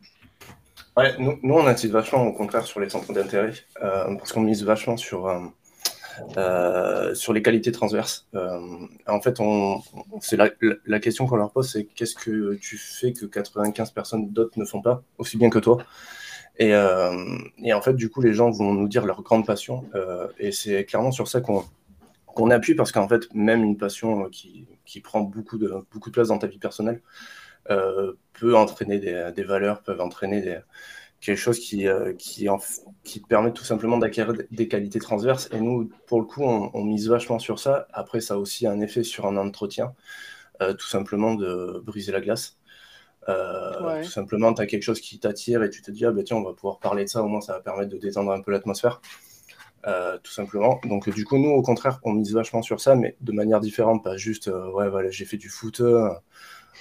Ouais, nous, on insiste vachement au contraire sur les centres d'intérêt, parce qu'on mise vachement sur, euh, sur les qualités transverses. Euh, en fait, c'est la, question qu'on leur pose, c'est qu'est-ce que tu fais que 95 personnes d'autres ne font pas aussi bien que toi? Et, euh, et, en fait, du coup, les gens vont nous dire leur grande passion. et c'est clairement sur ça qu'on qu'on appuie parce qu'en fait, même une passion qui, qui, prend beaucoup de, beaucoup de place dans ta vie personnelle peut entraîner des, des, valeurs, peuvent entraîner des, quelque chose qui, euh, qui, qui, permet tout simplement d'acquérir des qualités transverses. Et nous, pour le coup, on, mise vachement sur ça. Après, ça a aussi un effet sur un entretien, euh, tout simplement de briser la glace. Euh, tout simplement, tu as quelque chose qui t'attire et tu te dis, ah bah tiens, on va pouvoir parler de ça, au moins ça va permettre de détendre un peu l'atmosphère. tout simplement. Donc, du coup, nous, au contraire, on mise vachement sur ça, mais de manière différente, pas juste, ouais, voilà, j'ai fait du foot,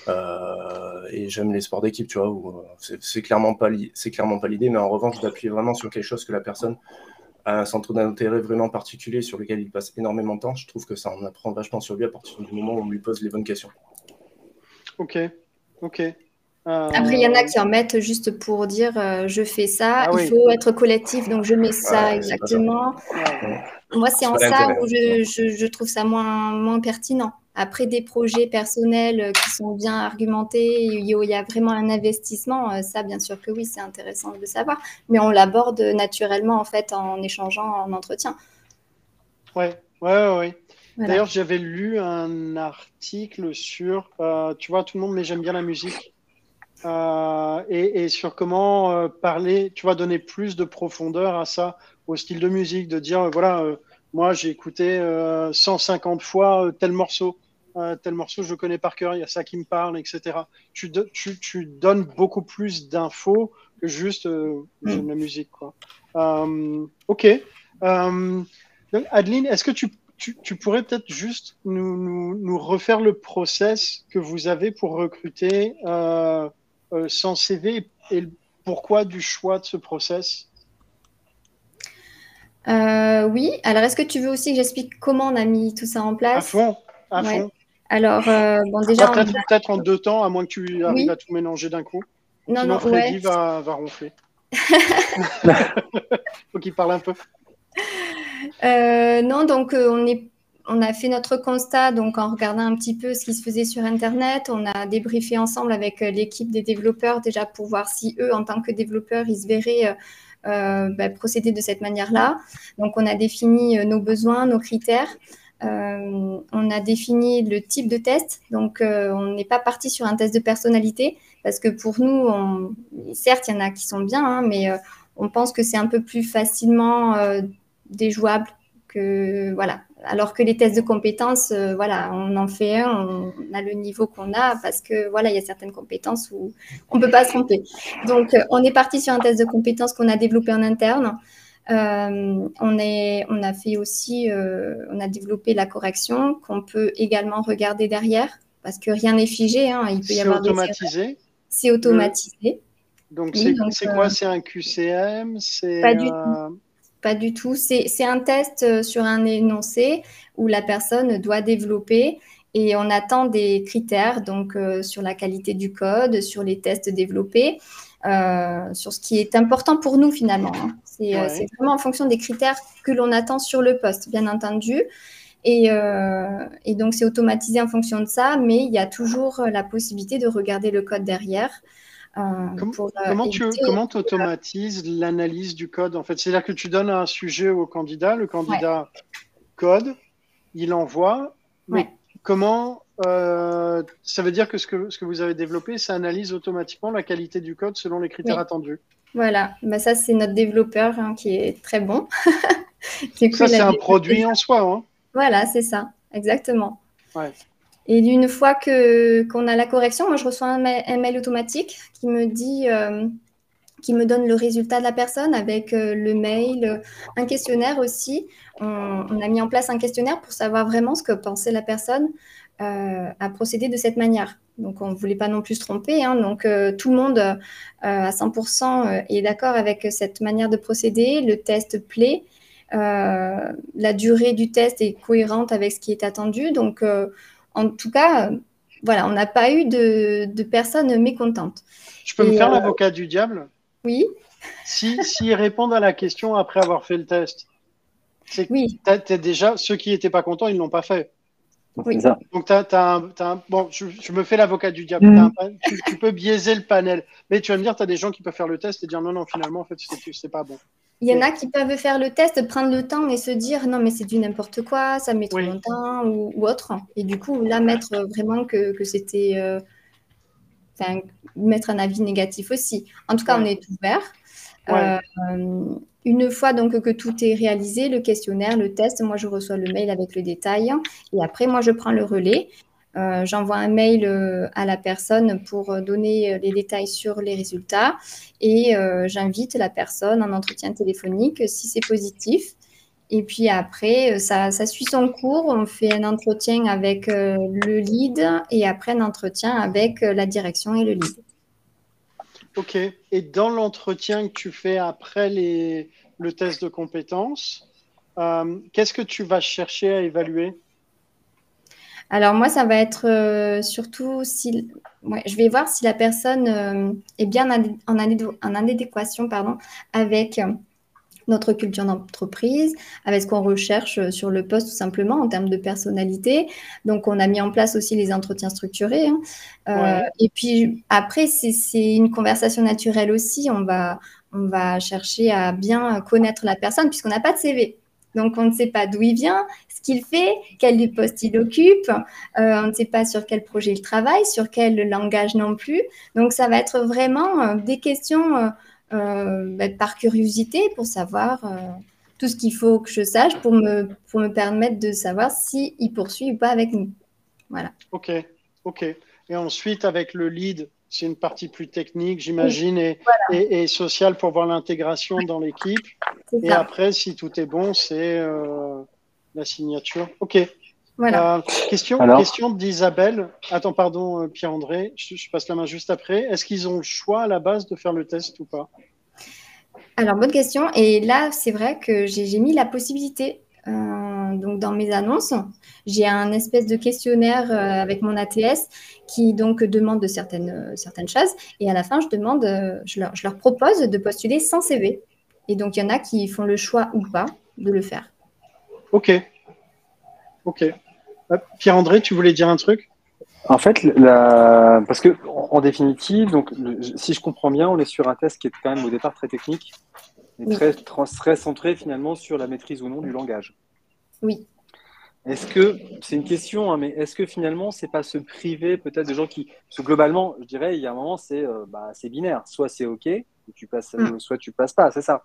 euh, et j'aime les sports d'équipe, tu vois, où euh, c'est clairement pas c'est clairement pas l'idée, mais en revanche, d'appuyer vraiment sur quelque chose que la personne a un centre d'intérêt vraiment particulier sur lequel il passe énormément de temps. Je trouve que ça en apprend vachement sur lui à partir du moment où on lui pose les bonnes questions. Ok, ok. Euh, Après, il y en a qui en mettent juste pour dire je fais ça, ah il faut être collectif, donc je mets ça exactement. Moi, c'est en ça où je, je, je, trouve ça moins, moins pertinent. Après, des projets personnels euh, qui sont bien argumentés, il y a vraiment un investissement, euh, ça, bien sûr que oui, c'est intéressant de savoir. Mais on l'aborde naturellement, en fait, en échangeant en entretien. Ouais, ouais, ouais. D'ailleurs, j'avais lu un article sur, euh, tu vois, tout le monde, mais j'aime bien la musique. et, sur comment parler, tu vois, donner plus de profondeur à ça, au style de musique, de dire, voilà, moi, j'ai écouté 150 fois tel morceau. Euh, tel morceau, je connais par cœur, il y a ça qui me parle, etc. Tu, tu, donnes beaucoup plus d'infos que juste euh, j'aime la musique. Quoi. Euh, ok. Adeline, est-ce que tu, pourrais peut-être juste nous, nous, refaire le process que vous avez pour recruter sans CV et pourquoi du choix de ce process? Oui, alors est-ce que tu veux aussi que j'explique comment on a mis tout ça en place? À fond, à fond. Alors, euh, bon, déjà. Peut-être en deux temps, à moins que tu arrives à tout mélanger d'un coup. Non, Sinon, non, Freddy va, va ronfler. Faut qu'il parle un peu. Euh, non, donc euh, on, est, on a fait notre constat donc en regardant un petit peu ce qui se faisait sur Internet. On a débriefé ensemble avec l'équipe des développeurs déjà pour voir si eux, en tant que développeurs, ils se verraient bah, procéder de cette manière-là. Donc on a défini nos besoins, nos critères. Euh, on a défini le type de test, donc euh, on n'est pas parti sur un test de personnalité parce que pour nous, certes, il y en a qui sont bien, hein, mais euh, on pense que c'est un peu plus facilement déjouable que voilà. Alors que les tests de compétences, voilà, on en fait un, on a le niveau qu'on a parce que voilà, il y a certaines compétences où on peut pas se tromper. Donc, on est parti sur un test de compétences qu'on a développé en interne. Euh, on, est, on a fait aussi, euh, on a développé la correction qu'on peut également regarder derrière parce que rien n'est figé. Hein, il peut y avoir automatisé. C'est automatisé. Donc c'est quoi? euh, C'est un QCM Pas du tout. Pas du tout. C'est un test sur un énoncé où la personne doit développer et on attend des critères donc sur la qualité du code, sur les tests développés. Euh, sur ce qui est important pour nous finalement. Hein. Euh, c'est vraiment en fonction des critères que l'on attend sur le poste, bien entendu. Et, euh, et donc, c'est automatisé en fonction de ça, mais il y a toujours la possibilité de regarder le code derrière. comment, tu comment automatises l'analyse du code en fait? C'est-à-dire que tu donnes un sujet au candidat, le candidat code, il envoie, mais comment euh, ça veut dire que ce, que ce que vous avez développé, ça analyse automatiquement la qualité du code selon les critères attendus? Voilà, bah, ça c'est notre développeur hein, qui est très bon. ça c'est un produit en soi. Hein. Voilà, c'est ça, exactement. Et une fois que qu'on a la correction, moi je reçois un mail, automatique qui me dit, euh, qui me donne le résultat de la personne avec euh, le mail, un questionnaire aussi. On, on, a mis en place un questionnaire pour savoir vraiment ce que pensait la personne euh, à procéder de cette manière. Donc, on ne voulait pas non plus se tromper. Hein. donc, euh, tout le monde euh, à 100% est d'accord avec cette manière de procéder. Le test plaît. la durée du test est cohérente avec ce qui est attendu. Donc, en tout cas, voilà, on n'a pas eu de, personnes mécontentes. Je peux me faire l'avocat du diable? Oui. S'ils si, répondent à la question après avoir fait le test, c'est oui. déjà ceux qui n'étaient pas contents, ils ne l'ont pas fait. Oui. Donc, as, un, bon, je, me fais l'avocat du diable. Mm. tu, peux biaiser le panel. Mais tu vas me dire, tu as des gens qui peuvent faire le test et dire non, non, finalement, en fait, c'est pas bon. Il y en a qui peuvent faire le test, prendre le temps et se dire non, mais c'est du n'importe quoi, ça met trop longtemps ou, autre. Et du coup, là, mettre vraiment que, que c'était. Euh, mettre un avis négatif aussi. En tout cas, on est ouvert. Euh, une fois donc que tout est réalisé, le questionnaire, le test, moi je reçois le mail avec le détail et après moi je prends le relais. Euh, j'envoie un mail euh, à la personne pour donner les détails sur les résultats et j'invite la personne en entretien téléphonique si c'est positif. Et puis après, ça, suit son cours. On fait un entretien avec le lead et après un entretien avec la direction et le lead. Ok. Et dans l'entretien que tu fais après les, le test de compétences, euh, qu'est-ce que tu vas chercher à évaluer? Alors moi, ça va être euh, surtout si, je vais voir si la personne euh, est bien en, en, adéquation pardon, avec notre culture d'entreprise, avec ce qu'on recherche euh, sur le poste tout simplement en termes de personnalité. Donc, on a mis en place aussi les entretiens structurés. Hein. Euh, et puis après, c'est une conversation naturelle aussi. On va, on va chercher à bien connaître la personne puisqu'on n'a pas de CV. Donc, on ne sait pas d'où il vient, ce qu'il fait, quel poste il occupe, euh, on ne sait pas sur quel projet il travaille, sur quel langage non plus. Donc, ça va être vraiment des questions bah, par curiosité pour savoir euh, tout ce qu'il faut que je sache pour me, pour me permettre de savoir s'il il poursuit ou pas avec nous. Voilà. Ok, ok. Et ensuite, avec le lead, c'est une partie plus technique, j'imagine, et, et, sociale pour voir l'intégration dans l'équipe. Et après, si tout est bon, c'est euh, la signature. Ok. Voilà. question, question d'Isabelle. Attends, pardon, Pierre-André, je, je, passe la main juste après. Est-ce qu'ils ont le choix à la base de faire le test ou pas? Alors, bonne question. Et là, c'est vrai que j'ai mis la possibilité. Euh, donc, dans mes annonces, j'ai un espèce de questionnaire euh, avec mon ATS qui donc demande de certaines, euh, certaines choses. Et à la fin, je demande, je leur, je leur propose de postuler sans CV. Et donc, il y en a qui font le choix ou pas de le faire. Ok. Ok. Pierre-André, tu voulais dire un truc? En fait, la... parce que en définitive, donc, si je comprends bien, on est sur un test qui est quand même au départ très technique et très, très centré finalement sur la maîtrise ou non du langage. Oui. Est-ce que c'est une question, hein, mais est-ce que finalement c'est pas se priver peut-être de gens qui, parce que globalement, je dirais, il y a un moment c'est euh, bah, binaire, soit c'est ok, tu passes, mm. soit tu passes pas, c'est ça?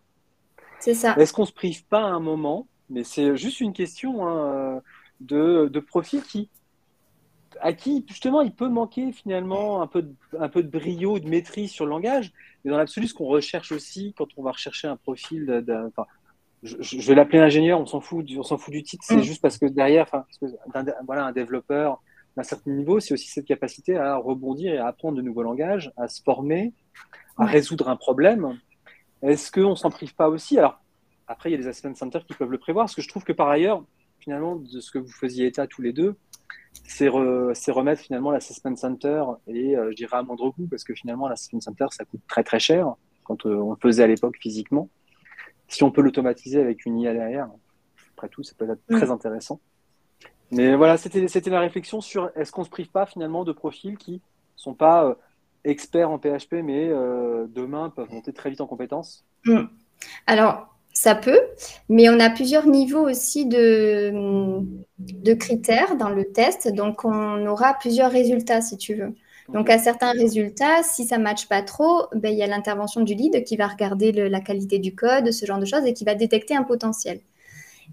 C'est ça. Est-ce qu'on se prive pas à un moment, mais c'est juste une question hein, de, de profil qui à qui justement il peut manquer finalement un peu de, un peu de brio, de maîtrise sur le langage. Mais dans l'absolu, ce qu'on recherche aussi quand on va rechercher un profil, de, je, vais l'appeler ingénieur, on s'en fout, on s'en fout du titre, c'est mm. juste parce que derrière, enfin, voilà, un développeur d'un certain niveau, c'est aussi cette capacité à rebondir et à apprendre de nouveaux langages, à se former, à résoudre un problème. Est-ce qu'on s'en prive pas aussi? Alors après, il y a des assessment centers qui peuvent le prévoir, parce que je trouve que par ailleurs, finalement, de ce que vous faisiez état tous les deux, c'est remettre finalement l'assessment center et euh, je dirais à moindre coût parce que finalement l'assessment center ça coûte très très cher quand euh, on le faisait à l'époque physiquement. Si on peut l'automatiser avec une IA derrière, après tout, ça peut être très intéressant. Mais voilà, c'était la réflexion sur est-ce qu'on se prive pas finalement de profils qui sont pas euh, experts en PHP mais demain peuvent monter très vite en compétences. Hmm. Alors, ça peut, mais on a plusieurs niveaux aussi de, de, critères dans le test. Donc, on aura plusieurs résultats, si tu veux. Donc, à certains résultats, si ça ne matche pas trop, ben, il y a l'intervention du lead qui va regarder la qualité du code, ce genre de choses, et qui va détecter un potentiel.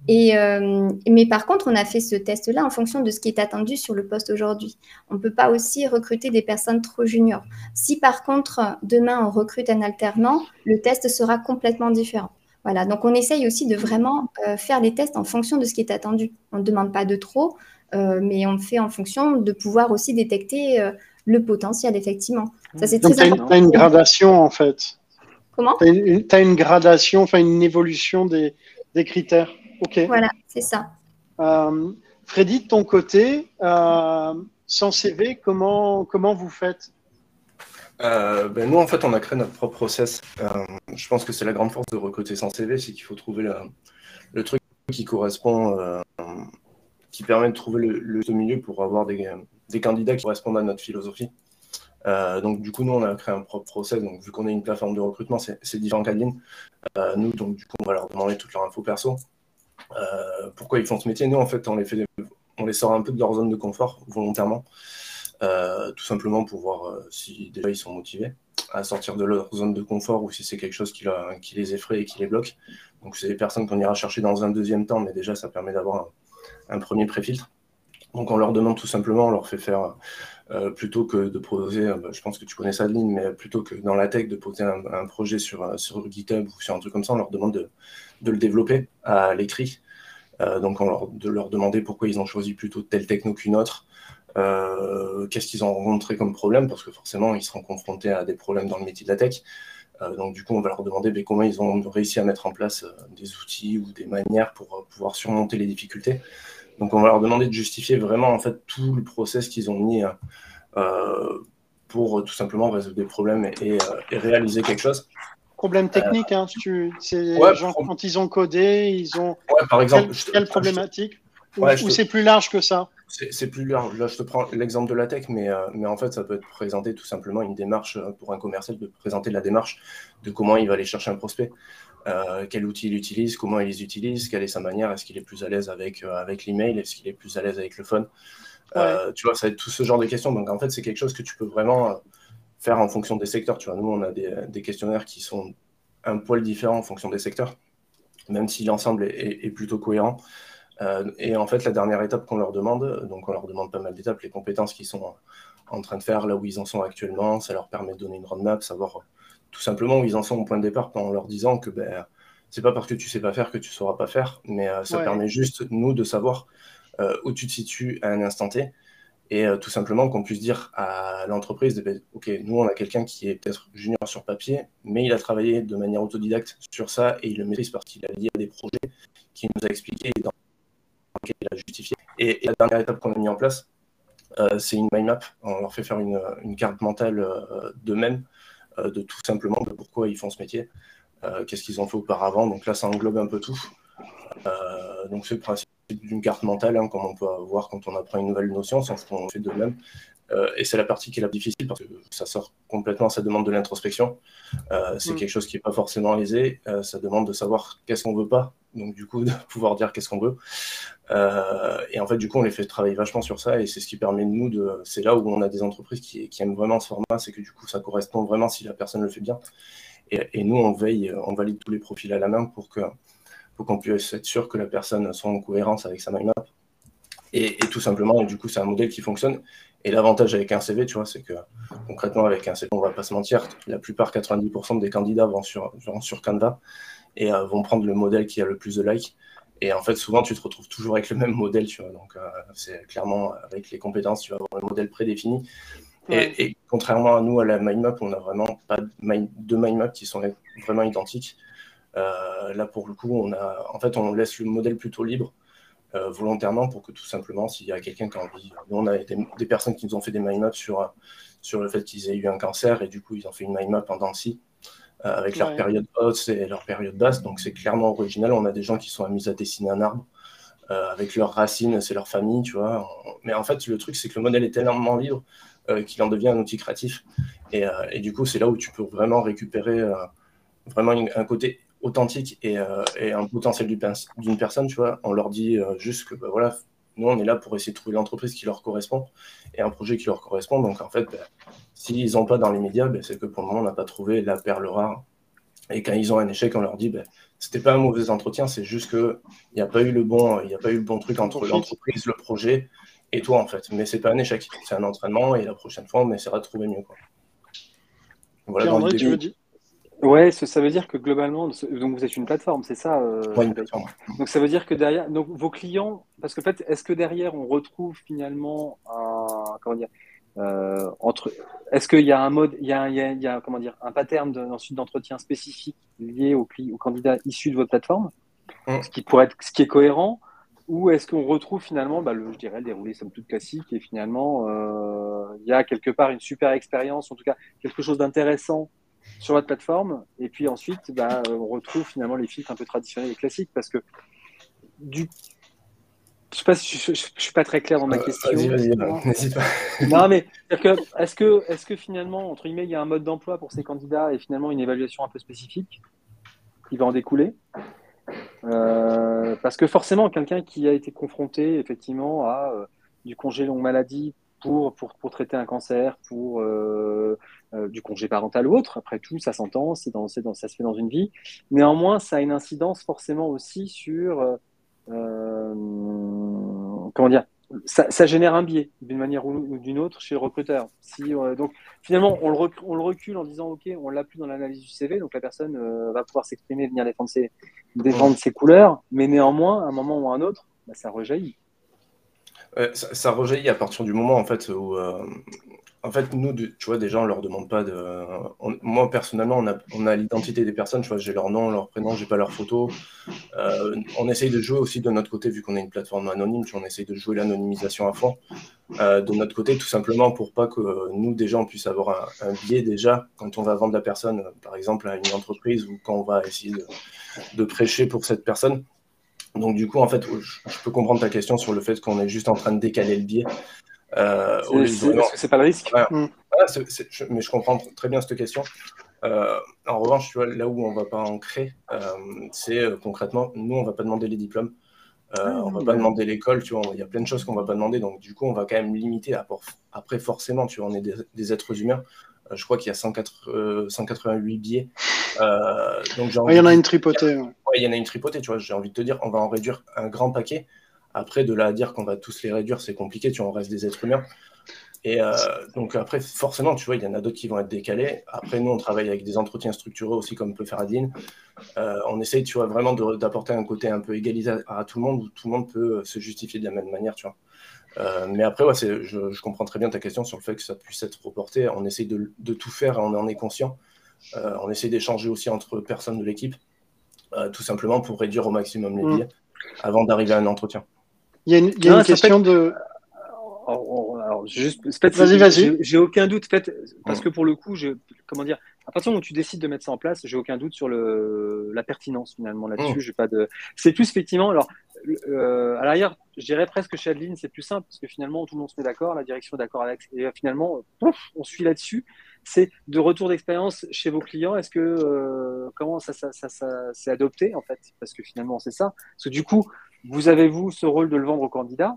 Et, euh, mais par contre, on a fait ce test-là en fonction de ce qui est attendu sur le poste aujourd'hui. On ne peut pas aussi recruter des personnes trop juniors. Si par contre, demain, on recrute un alternant, le test sera complètement différent. Voilà, donc on essaye aussi de vraiment euh, faire les tests en fonction de ce qui est attendu. On ne demande pas de trop, euh, mais on fait en fonction de pouvoir aussi détecter euh, le potentiel, effectivement. Ça, c'est très important. Tu as, une gradation, en fait. Comment? Tu as, une gradation, enfin une évolution des, Des critères. OK. Voilà, c'est ça. Freddy, de ton côté, sans CV, comment, comment vous faites? Euh, ben nous, en fait, on a créé notre propre process. je pense que c'est la grande force de recruter sans CV, c'est qu'il faut trouver le truc qui correspond, qui permet de trouver le, milieu pour avoir des, candidats qui correspondent à notre philosophie. donc, du coup, nous, on a créé un propre process. Donc, vu qu'on est une plateforme de recrutement, c'est différent qu'Adeline. nous, donc, du coup, on va leur demander toutes leurs infos perso. Euh, pourquoi ils font ce métier? Nous, en fait, on les, fait, on les sort un peu de leur zone de confort volontairement, euh, tout simplement pour voir euh, si déjà ils sont motivés à sortir de leur zone de confort ou si c'est quelque chose qui, les effraie et qui les bloque. Donc, c'est des personnes qu'on ira chercher dans un deuxième temps, mais déjà, ça permet d'avoir un, premier préfiltre. Donc, on leur demande tout simplement, on leur fait faire. plutôt que de poser, bah, je pense que tu connais ça, ligne, mais plutôt que dans la tech, de poser un, projet sur, sur GitHub ou sur un truc comme ça, on leur demande de, de le développer à l'écrit. Euh, donc, de leur demander pourquoi ils ont choisi plutôt telle techno qu'une autre, euh, qu'est-ce qu'ils ont rencontré comme problème, parce que forcément, ils seront confrontés à des problèmes dans le métier de la tech. Euh, donc, du coup, on va leur demander ben, comment ils ont réussi à mettre en place des outils ou des manières pour pouvoir surmonter les difficultés. Donc, on va leur demander de justifier vraiment en fait tout le process qu'ils ont mis pour tout simplement résoudre des problèmes et réaliser quelque chose. Problème technique, hein, tu, c'est quand ils ont codé, ils ont. par exemple. Quelle, problématique? Ou, c'est plus large que ça? C'est plus large. Là, je te prends l'exemple de la tech, mais, euh, mais en fait, ça peut être présenté tout simplement une démarche euh, pour un commercial de présenter la démarche de comment il va aller chercher un prospect. Euh, quel outil il utilise, comment il les utilise, quelle est sa manière, est-ce qu'il est plus à l'aise avec, avec l'email, est-ce qu'il est plus à l'aise avec le phone? tu vois, ça va être tout ce genre de questions. Donc en fait, c'est quelque chose que tu peux vraiment faire en fonction des secteurs. Tu vois, nous, on a des, questionnaires qui sont un poil différents en fonction des secteurs, même si l'ensemble est, plutôt cohérent. Euh, et en fait, la dernière étape qu'on leur demande, donc on leur demande pas mal d'étapes, les compétences qu'ils sont en train de faire, là où ils en sont actuellement, ça leur permet de donner une roadmap, savoir tout simplement où ils en sont au point de départ, en leur disant que ben, c'est pas parce que tu sais pas faire que tu sauras pas faire, mais euh, ça permet juste, nous, de savoir euh, où tu te situes à un instant T et euh, tout simplement qu'on puisse dire à l'entreprise, OK, nous, on a quelqu'un qui est peut-être junior sur papier, mais il a travaillé de manière autodidacte sur ça et il le maîtrise parce qu'il a lié à des projets qu'il nous a expliqué dans Et, la dernière étape qu'on a mis en place, euh, c'est une mind map. On leur fait faire une, une carte mentale euh, d'eux-mêmes, de tout simplement de pourquoi ils font ce métier, qu'est-ce qu'ils ont fait auparavant. Donc là, ça englobe un peu tout. donc c'est le principe d'une carte mentale, hein, comme on peut voir quand on apprend une nouvelle notion, sans qu'on fait de même. Euh, et c'est la partie qui est la plus difficile parce que ça sort complètement, ça demande de l'introspection. Euh, c'est mm. quelque chose qui n'est pas forcément aisé. Euh, ça demande de savoir qu'est-ce qu'on veut pas. Donc, du coup, de pouvoir dire qu'est-ce qu'on veut. et en fait, du coup, on les fait travailler vachement sur ça. Et c'est ce qui permet de nous de. C'est là où on a des entreprises qui, aiment vraiment ce format. C'est que du coup, ça correspond vraiment si la personne le fait bien. Et, et nous, on veille, on valide tous les profils à la main pour que faut qu'on puisse être sûr que la personne soit en cohérence avec sa mind map. Et, tout simplement, du coup, c'est un modèle qui fonctionne. Et l'avantage avec un CV, tu vois, c'est que concrètement, avec un CV, on va pas se mentir, la plupart, 90% des candidats vont sur, sur Canva et euh, vont prendre le modèle qui a le plus de likes. Et en fait, souvent, tu te retrouves toujours avec le même modèle, tu vois. Donc, euh, c'est clairement avec les compétences, tu vas avoir le modèle prédéfini. Et, contrairement à nous, à la mind map, on n'a vraiment pas de mind, deux mind maps qui sont vraiment identiques. Euh, là, pour le coup, on, a, en fait, on laisse le modèle plutôt libre. Euh, volontairement pour que tout simplement, s'il y a quelqu'un qui a envie. Nous, on a des, personnes qui nous ont fait des mind maps sur, sur le fait qu'ils aient eu un cancer et du coup, ils ont fait une mind map pendant si euh, avec leur période haute et leur période basse. Donc, c'est clairement original. On a des gens qui sont amusés à dessiner un arbre avec leurs racines, c'est leur famille, tu vois. Mais en fait, le truc, c'est que le modèle est tellement libre qu'il en devient un outil créatif. Et, et du coup, c'est là où tu peux vraiment récupérer vraiment un côté authentique et, euh, et un potentiel d'une personne, tu vois, on leur dit euh, juste que bah, voilà, nous on est là pour essayer de trouver l'entreprise qui leur correspond et un projet qui leur correspond. Donc en fait, bah, s'ils n'ont pas dans les médias, bah, c'est que pour le moment on n'a pas trouvé la perle rare. Et quand ils ont un échec, on leur dit, ben, c'était pas un mauvais entretien, c'est juste qu'il n'y a pas eu le bon, il a pas eu le bon truc entre l'entreprise, le projet et toi en fait. Mais c'est pas un échec, c'est un entraînement et la prochaine fois on essaiera de trouver mieux. Quoi. Voilà, dans tu veux, Ouais, ça veut dire que globalement, donc vous êtes une plateforme, c'est ça euh, Oui, une plateforme. Donc ça veut dire que derrière, donc vos clients, parce que fait, est-ce que derrière on retrouve finalement un, comment dire, euh, entre, est-ce qu'il y a un mode, il y a, il y a, comment dire, un pattern ensuite d'entretien spécifique lié aux, aux candidats issus de votre plateforme mm. ce qui pourrait être, ce qui est cohérent, ou est-ce qu'on retrouve finalement, bah, le, je dirais, le déroulé somme toute classique, et finalement, euh, il y a quelque part une super expérience, en tout cas quelque chose d'intéressant sur votre plateforme, et puis ensuite, bah, on retrouve finalement les filtres un peu traditionnels et classiques, parce que du je je, suis pas très clair dans ma euh, question. Vas-y, vas-y, n'hésite pas. non, mais est-ce que, est-ce que finalement, entre guillemets, il y a un mode d'emploi pour ces candidats et finalement une évaluation un peu spécifique qui va en découler? Euh, Parce que forcément, quelqu'un qui a été confronté effectivement à euh, du congé longue maladie pour, pour, pour traiter un cancer, pour du congé parental ou autre, après tout, ça s'entend, dans, ça se fait dans une vie. Néanmoins, ça a une incidence forcément aussi sur euh, comment dire, ça, génère un biais d'une manière ou d'une autre chez le recruteur. Si, euh, donc finalement, on le, recule en disant ok, on l'a plus dans l'analyse du CV, donc la personne euh, va pouvoir s'exprimer, venir défendre ses, défendre ses couleurs, mais néanmoins, à un moment ou à un autre, bah, ça rejaillit. ça, ça, rejaillit à partir du moment en fait où en fait, nous, tu vois, déjà, on leur demande pas de. moi, personnellement, on a, l'identité des personnes, tu vois, j'ai leur nom, leur prénom, j'ai pas leur photo. Euh, on essaye de jouer aussi de notre côté, vu qu'on est une plateforme anonyme, tu vois, on essaye de jouer l'anonymisation à fond. Euh, de notre côté, tout simplement pour pas que nous, déjà, on puisse avoir un, biais déjà quand on va vendre la personne, par exemple, à une entreprise ou quand on va essayer de, de prêcher pour cette personne. Donc, du coup, en fait, je peux comprendre ta question sur le fait qu'on est juste en train de décaler le biais. Euh, c'est pas le risque. Mm. mais je comprends très bien cette question. Euh, en revanche, tu vois, là où on ne va pas ancrer, euh, c'est euh, concrètement, nous, on ne va pas demander les diplômes. Ah, on ne va pas demander l'école, tu vois, il y a plein de choses qu'on ne va pas demander, donc du coup, on va quand même limiter. Après, forcément, tu vois, on est des, êtres humains. je crois qu'il y a 104, 188 billets. donc il y en a une tripotée. il y en a une tripotée, tu vois, j'ai envie de te dire, on va en réduire un grand paquet. Après, de là à dire qu'on va tous les réduire, c'est compliqué, tu vois, on reste des êtres humains. Et euh, donc après, forcément, tu vois, il y en a d'autres qui vont être décalés. Après, nous, on travaille avec des entretiens structurés aussi, comme peut faire Adeline. Euh, on essaye, tu vois, vraiment d'apporter un côté un peu égalisateur à tout le monde, où tout le monde peut se justifier de la même manière, tu vois. Euh, mais après, ouais, je, je, comprends très bien ta question sur le fait que ça puisse être reporté. On essaye de, de tout faire et on en est conscient. on essaye d'échanger aussi entre personnes de l'équipe, tout simplement pour réduire au maximum les mm. billets avant d'arriver à un entretien. Il y a une, il y a une question de. Alors, juste, vas-y, vas-y. J'ai aucun doute, fait, parce que pour le coup, je, comment dire, à partir du moment où tu décides de mettre ça en place, j'ai aucun doute sur le, la pertinence finalement là-dessus. Mm. J'ai pas de. C'est plus effectivement, alors, euh, à l'arrière, je dirais presque chez Adeline, c'est plus simple parce que finalement tout le monde se met d'accord, la direction est d'accord avec, et finalement, pouf, on suit là-dessus. C'est de retour d'expérience chez vos clients. Est-ce que euh, comment ça, ça, ça, ça s'est adopté en fait? Parce que finalement, c'est ça. Parce que du coup, vous avez, vous, ce rôle de le vendre au candidat,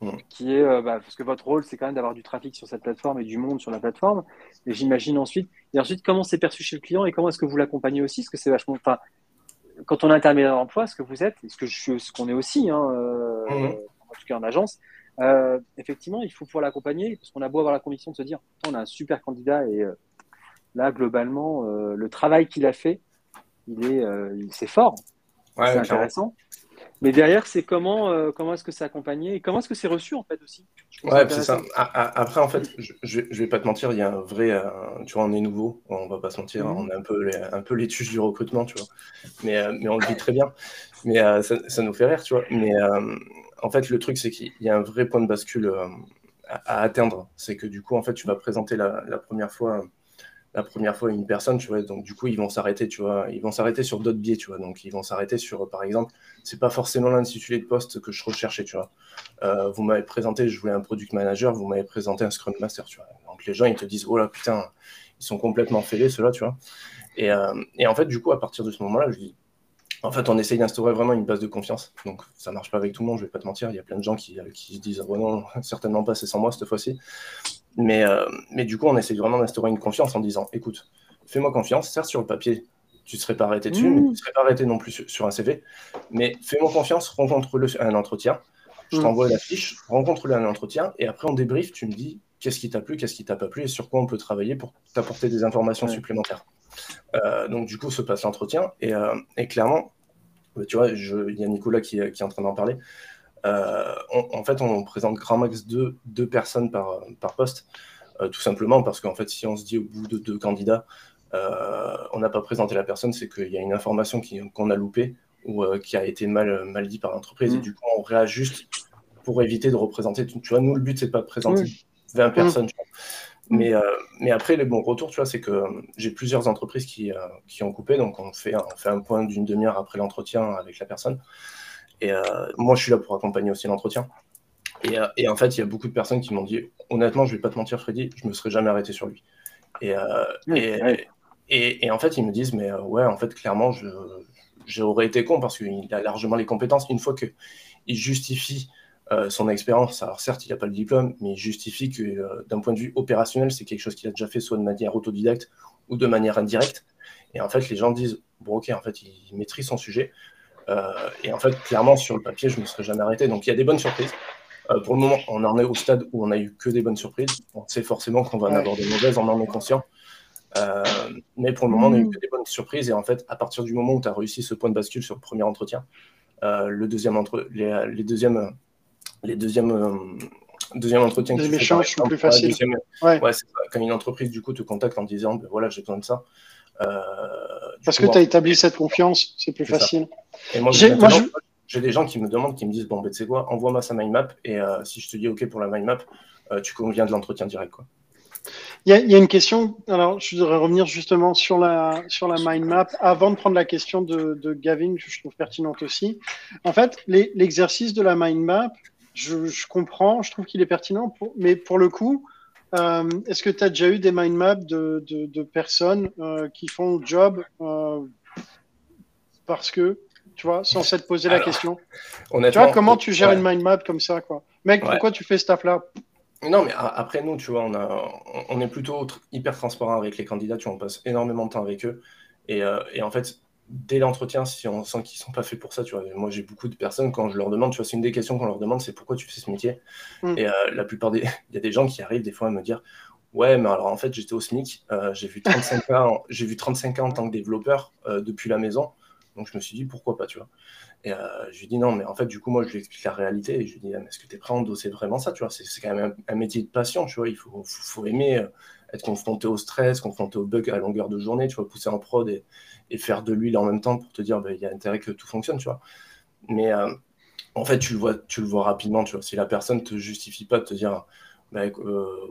mm. qui est, euh, bah, parce que votre rôle, c'est quand même d'avoir du trafic sur cette plateforme et du monde sur la plateforme. Et j'imagine ensuite, et ensuite, comment c'est perçu chez le client et comment est-ce que vous l'accompagnez aussi? Parce que c'est vachement, enfin, quand on est intermédiaire d'emploi, ce que vous êtes, ce que je ce qu'on est aussi, hein, euh, mm. en tout cas en agence, euh, effectivement, il faut pouvoir l'accompagner parce qu'on a beau avoir la conviction de se dire, on a un super candidat et là, globalement, le travail qu'il a fait, il est, c'est fort, c'est intéressant. Mais derrière, c'est comment, euh, comment est-ce que c'est accompagné et comment est-ce que c'est reçu en fait aussi? Ouais, c'est ça. Après, en fait, je, je, vais pas te mentir, il y a un vrai, euh, tu vois, on est nouveau, on va pas se mentir, mhm. on est un peu, les, un peu les tuches du recrutement, tu vois. Mais, euh, mais on le vit très bien. Mais ça, ça, nous fait rire, tu vois. Mais en fait, le truc, c'est qu'il y a un vrai point de bascule à, à, atteindre. C'est que du coup, en fait, tu vas présenter la, la première fois la première fois une personne, tu vois. Donc, du coup, ils vont s'arrêter, tu vois. Ils vont s'arrêter sur d'autres biais, tu vois. Donc, ils vont s'arrêter sur, par exemple, c'est pas forcément l'intitulé de poste que je recherchais, tu vois. Euh, vous m'avez présenté, je voulais un product manager, vous m'avez présenté un scrum master, tu vois. Donc, les gens, ils te disent, oh là, putain, ils sont complètement fêlés, ceux-là, tu vois. Et, euh, et, en fait, du coup, à partir de ce moment-là, je dis, en fait, on essaye d'instaurer vraiment une base de confiance. Donc, ça marche pas avec tout le monde, je vais pas te mentir. Il y a plein de gens qui, qui se disent, oh non, certainement pas, c'est sans moi cette fois-ci. Mais, euh, mais du coup, on essaye vraiment d'instaurer une confiance en disant écoute, fais-moi confiance, certes, sur le papier, tu ne serais pas arrêté dessus, mais tu ne serais pas arrêté non plus sur, un CV. Mais fais-moi confiance, rencontre-le à un entretien. Je mm. t'envoie la fiche, rencontre-le à un entretien, et après, on débrief, tu me dis qu'est-ce qui t'a plu, qu'est-ce qui t'a pas plu, et sur quoi on peut travailler pour t'apporter des informations supplémentaires. Euh, donc, du coup, se passe l'entretien, et, euh, et, clairement, tu vois, il y a Nicolas qui, qui est en train d'en parler. Euh, en fait, on présente grand max deux, deux personnes par, par poste, euh, tout simplement parce qu'en fait, si on se dit au bout de deux candidats, euh, on n'a pas présenté la personne, c'est qu'il y a une information qu'on a loupée, ou qui a été mal, mal dit par l'entreprise. Et mm. du coup, on réajuste pour éviter de représenter. Tu vois, nous, le but, c'est pas de présenter 20 mm. personnes. Mais, mais après, le bon retour, tu vois, c'est que j'ai plusieurs entreprises qui, qui ont coupé. Donc, on fait, on fait un point d'une demi-heure après l'entretien avec la personne. Et moi, je suis là pour accompagner aussi l'entretien. Et, et, en fait, il y a beaucoup de personnes qui m'ont dit, honnêtement, je vais pas te mentir, Freddy, je me serais jamais arrêté sur lui. Et, et, et, en fait, ils me disent, mais euh, ouais, en fait, clairement, j'aurais été con parce qu'il a largement les compétences. Une fois qu'il justifie euh, son expérience, alors certes, il n'a pas le diplôme, mais il justifie que euh, d'un point de vue opérationnel, c'est quelque chose qu'il a déjà fait soit de manière autodidacte ou de manière indirecte. Et en fait, les gens disent, bon, ok, en fait, il maîtrise son sujet. et en fait, clairement, sur le papier, je ne me serais jamais arrêté. Donc, il y a des bonnes surprises. pour le moment, on en est au stade où on n'a eu que des bonnes surprises. On sait forcément qu'on va en avoir des mauvaises, on en est conscient. Euh, mais pour le moment, on a eu mm. des bonnes surprises. Et en fait, à partir du moment où tu as réussi ce point de bascule sur le premier entretien, euh, le deuxième entre... les, les deuxièmes, les deuxièmes, euh, deuxième entretien les échanges sont plus faciles. Ouais. quand une entreprise du coup te contacte en disant ben, voilà, j'ai besoin de ça. Parce que tu as établi cette confiance, c'est plus facile. Et moi, j'ai des gens qui me demandent, qui me disent bon, ben, tu sais quoi, envoie-moi sa mind map et si je te dis OK pour la mind map, tu conviens de l'entretien direct. Quoi. Il y, a, une question. Alors, je voudrais revenir justement sur la, sur la mind map avant de prendre la question de, de Gavin, que je trouve pertinente aussi. En fait, l'exercice de la mind map, je, comprends, je trouve qu'il est pertinent, mais pour le coup, euh, est-ce que tu as déjà eu des mind maps de, de, personnes euh, qui font le job euh, parce que, tu vois, sans s'être posé la question? Tu vois, comment tu gères une mind map comme ça, quoi? Mec, pourquoi tu fais ce taf-là? Non, mais après, nous, tu vois, on, a, on est plutôt hyper transparent avec les candidats, tu vois, on passe énormément de temps avec eux. Et, euh, et en fait, dès l'entretien, si on sent qu'ils sont pas faits pour ça, tu vois, moi j'ai beaucoup de personnes, quand je leur demande, tu vois, c'est une des questions qu'on leur demande, c'est pourquoi tu fais ce métier? Mm. Et euh, la plupart des. Il y a des gens qui arrivent des fois à me dire, ouais, mais alors en fait, j'étais au SMIC, euh, j'ai vu 35 ans, j'ai vu 35 ans en tant que développeur depuis la maison, donc je me suis dit, pourquoi pas, tu vois? Et euh, je lui dis non, mais en fait, du coup, moi, je lui explique la réalité et je lui dis, est-ce que tu es prêt à endosser vraiment ça, tu vois? C'est quand même un, métier de passion, tu vois? Il faut, faut, aimer euh, être confronté au stress, confronté aux bugs à longueur de journée, tu vois, pousser en prod et, et faire de l'huile en même temps pour te dire, bah, il y a intérêt que tout fonctionne, tu vois. Mais euh, en fait, tu le, vois, tu le vois rapidement, tu vois. Si la personne te justifie pas de te dire, bah,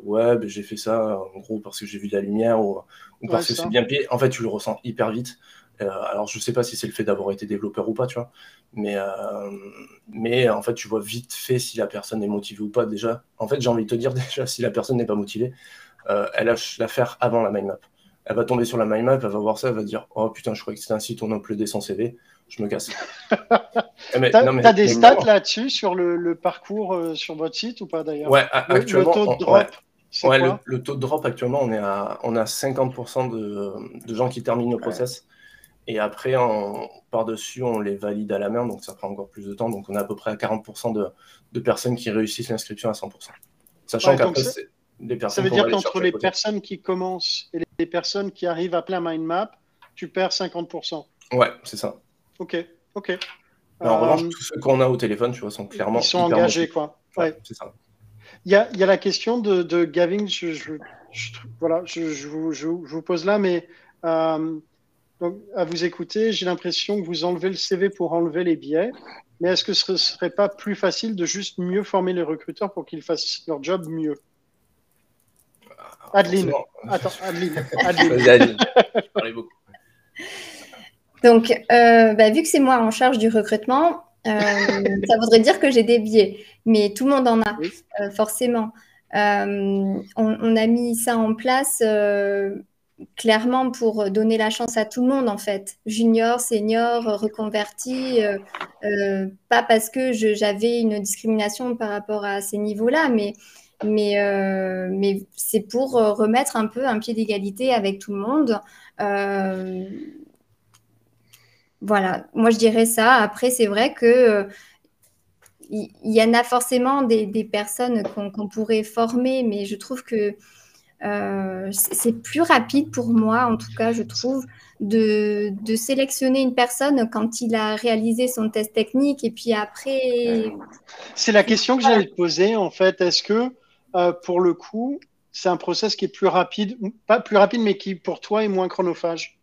ouais, bah, j'ai fait ça en gros parce que j'ai vu de la lumière ou, parce que c'est bien payé, en fait, tu le ressens hyper vite. alors, je sais pas si c'est le fait d'avoir été développeur ou pas, tu vois. Mais, euh, mais en fait, tu vois vite fait si la personne est motivée ou pas. Déjà, en fait, j'ai envie de te dire déjà, si la personne n'est pas motivée, euh, elle lâche l'affaire avant la mind map. Elle va tomber sur la mind map, elle va voir ça, elle va dire Oh putain, je crois que c'est un site, on a uploadé son CV, je me casse. Eh, tu as, des stats là-dessus sur le, parcours euh, sur votre site ou pas d'ailleurs? Ouais, actuellement. Le, taux de drop, ouais, le, taux de drop actuellement, on est à, on a 50% de, de, gens qui terminent le process. Et après, par-dessus, on les valide à la main, donc ça prend encore plus de temps. Donc on a à peu près à 40% de, de, personnes qui réussissent l'inscription à 100%. Sachant qu'après, c'est des personnes. Ça veut dire qu'entre les personnes qui commencent et les personnes qui arrivent à plein mind map, tu perds 50%. Ouais, c'est ça. Ok, ok. en revanche, euh, tous ceux qu'on a au téléphone, tu vois, sont clairement. Ils sont engagés, quoi. Ouais, c'est ça. Il y a, y a, la question de, de Gavin, je, voilà, je, vous, je, vous, pose là, mais euh, donc, à vous écouter, j'ai l'impression que vous enlevez le CV pour enlever les biais. Mais est-ce que ce ne serait pas plus facile de juste mieux former les recruteurs pour qu'ils fassent leur job mieux? Adeline. Attends, Adeline. Adeline. beaucoup. Donc, euh, bah, vu que c'est moi en charge du recrutement, euh, ça voudrait dire que j'ai des biais. Mais tout le monde en a, euh, forcément. On, on, a mis ça en place clairement pour donner la chance à tout le monde en fait, junior, senior, reconverti, euh, euh, pas parce que j'avais une discrimination par rapport à ces niveaux-là, mais, mais, euh, mais c'est pour remettre un peu un pied d'égalité avec tout le monde. voilà, moi je dirais ça. Après, c'est vrai que il y, en a forcément des, personnes qu'on pourrait former, mais je trouve que euh, c'est plus rapide pour moi, en tout cas, je trouve, de, sélectionner une personne quand il a réalisé son test technique et puis après. C'est la question que j'allais te poser, en fait. Est-ce que, euh, pour le coup, c'est un process qui est plus rapide, pas plus rapide, mais qui, pour toi, est moins chronophage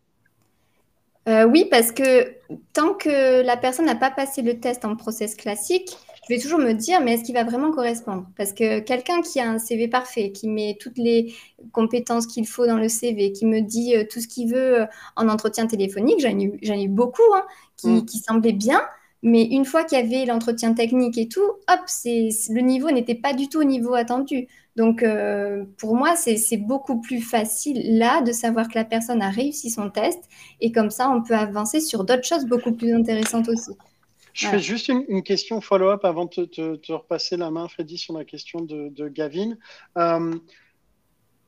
Euh, oui, parce que tant que la personne n'a pas passé le test en process classique, je vais toujours me dire, mais est-ce qu'il va vraiment correspondre? Parce que quelqu'un qui a un CV parfait, qui met toutes les compétences qu'il faut dans le CV, qui me dit euh, tout ce qu'il veut en entretien téléphonique, j'en ai, eu beaucoup, hein, mm. qui, semblaient bien, mais une fois qu'il y avait l'entretien technique et tout, hop, le niveau n'était pas du tout au niveau attendu. Donc, euh, pour moi, c'est beaucoup plus facile là de savoir que la personne a réussi son test et comme ça, on peut avancer sur d'autres choses beaucoup plus intéressantes aussi. Je fais juste une, question follow-up avant de te, repasser la main, Freddy, sur la question de, Gavin. Euh,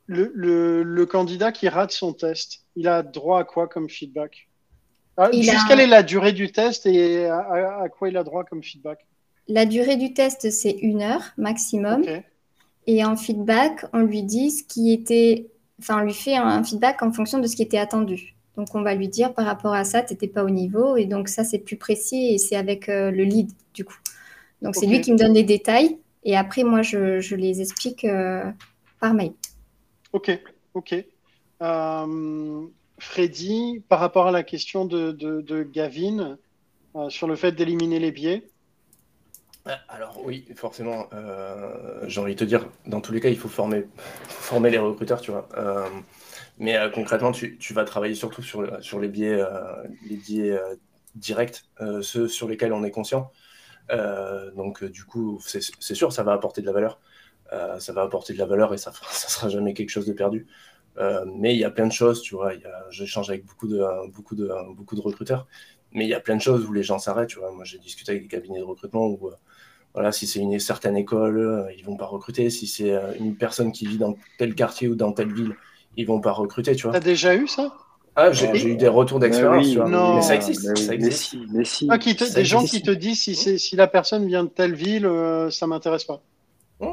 le, candidat qui rate son test, il a droit à quoi comme feedback? Ah, Juste quelle est la durée du test et à, quoi il a droit comme feedback La durée du test, c'est une heure maximum. Et en feedback, on lui dit ce qui était, enfin, on lui fait un feedback en fonction de ce qui était attendu. Donc, on va lui dire par rapport à ça, tu n'étais pas au niveau. Et donc, ça, c'est plus précis et c'est avec euh, le lead, du coup. Donc, c'est lui qui me donne les détails. Et après, moi, je, les explique euh, par mail. OK. OK. Euh, Freddy, par rapport à la question de, Gavin sur le fait d'éliminer les biais, ah, alors oui, forcément, euh, j'ai envie de te dire, dans tous les cas, il faut former, les recruteurs, tu vois. Euh, mais euh, concrètement, tu, vas travailler surtout sur, sur les biais, les biais directs, ceux sur lesquels on est conscient. donc du coup, c'est sûr, ça va apporter de la valeur. ça va apporter de la valeur et ça ne sera jamais quelque chose de perdu. Mais il y a plein de choses, tu vois. J'échange avec beaucoup de, beaucoup, de, beaucoup de recruteurs, mais il y a plein de choses où les gens s'arrêtent, tu vois. Moi, j'ai discuté avec des cabinets de recrutement où voilà, si c'est une certaine école, euh, ils vont pas recruter. Si c'est euh, une personne qui vit dans tel quartier ou dans telle ville, ils vont pas recruter, tu vois. T'as déjà eu ça? Ah, j'ai eu des retours d'expérience, tu vois. Mais ça existe. ça existe. Mais si, ah, des gens qui te disent si, si la personne vient de telle ville, euh, ça m'intéresse pas. Mmh.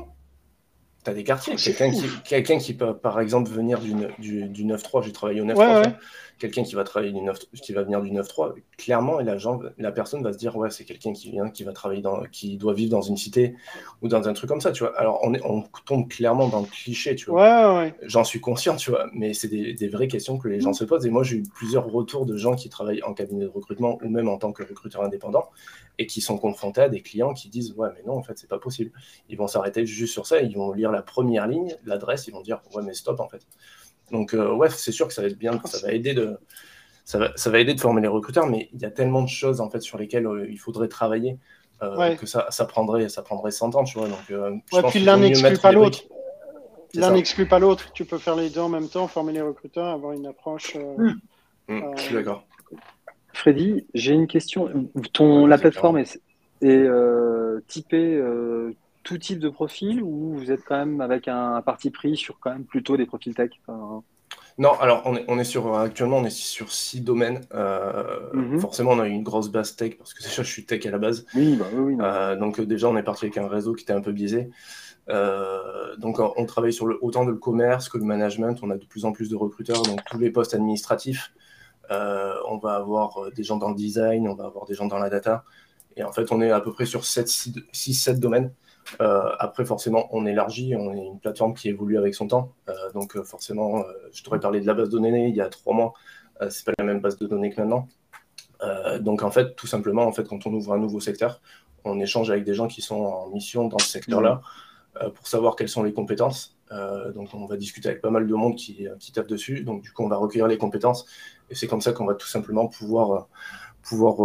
Tu as des quartiers. Quelqu'un qui, quelqu'un qui peut, par exemple, venir du, du, du 9-3, j'ai travaillé au 9-3 quelqu'un qui va travailler du 9, qui va venir du 9-3, clairement, et la, la personne va se dire ouais, c'est quelqu'un qui vient, qui va travailler dans, qui doit vivre dans une cité ou dans un truc comme ça, tu vois. Alors on, est, on tombe clairement dans le cliché, tu vois. Ouais, J'en suis conscient, tu vois, mais c'est des, vraies questions que les gens se posent. Et moi, j'ai eu plusieurs retours de gens qui travaillent en cabinet de recrutement ou même en tant que recruteur indépendant et qui sont confrontés à des clients qui disent ouais, mais non, en fait, c'est pas possible. Ils vont s'arrêter juste sur ça, ils vont lire la première ligne, l'adresse, ils vont dire ouais, mais stop, en fait. Donc, euh, ouais, c'est sûr que ça va être bien, ça va aider de. Ça va, ça va, aider de former les recruteurs, mais il y a tellement de choses en fait sur lesquelles euh, il faudrait travailler euh, que ça, ça, prendrait, ça prendrait 100 ans, tu vois. Donc, ouais, puis l'un n'exclut pas l'autre. L'un n'exclut pas l'autre. Tu peux faire les deux en même temps, former les recruteurs, avoir une approche. Mmh. Mmh, je suis d'accord. Freddy, j'ai une question. Ton, la plateforme est, est typée tout type de profil ou vous êtes quand même avec un, parti pris sur quand même plutôt des profils tech Non, alors on est, on est, sur actuellement on est sur six domaines. Euh, mhm. Forcément, on a une grosse base tech parce que déjà je suis tech à la base. Oui, bah oui. Euh, donc déjà on est parti avec un réseau qui était un peu biaisé. Euh, donc on travaille sur le, autant de le commerce que le management. On a de plus en plus de recruteurs, donc tous les postes administratifs. on va avoir des gens dans le design, on va avoir des gens dans la data. Et en fait, on est à peu près sur 6-7 domaines. Euh, après, forcément, on élargit, on est une plateforme qui évolue avec son temps. Euh, donc, euh, forcément, je t'aurais parlé de la base de données il y a trois mois. c'est pas la même base de données que maintenant. donc, en fait, tout simplement, en fait, quand on ouvre un nouveau secteur, on échange avec des gens qui sont en mission dans ce secteur-là pour savoir quelles sont les compétences. donc, on va discuter avec pas mal de monde qui, qui tape dessus. Donc, du coup, on va recueillir les compétences. Et c'est comme ça qu'on va tout simplement pouvoir, pouvoir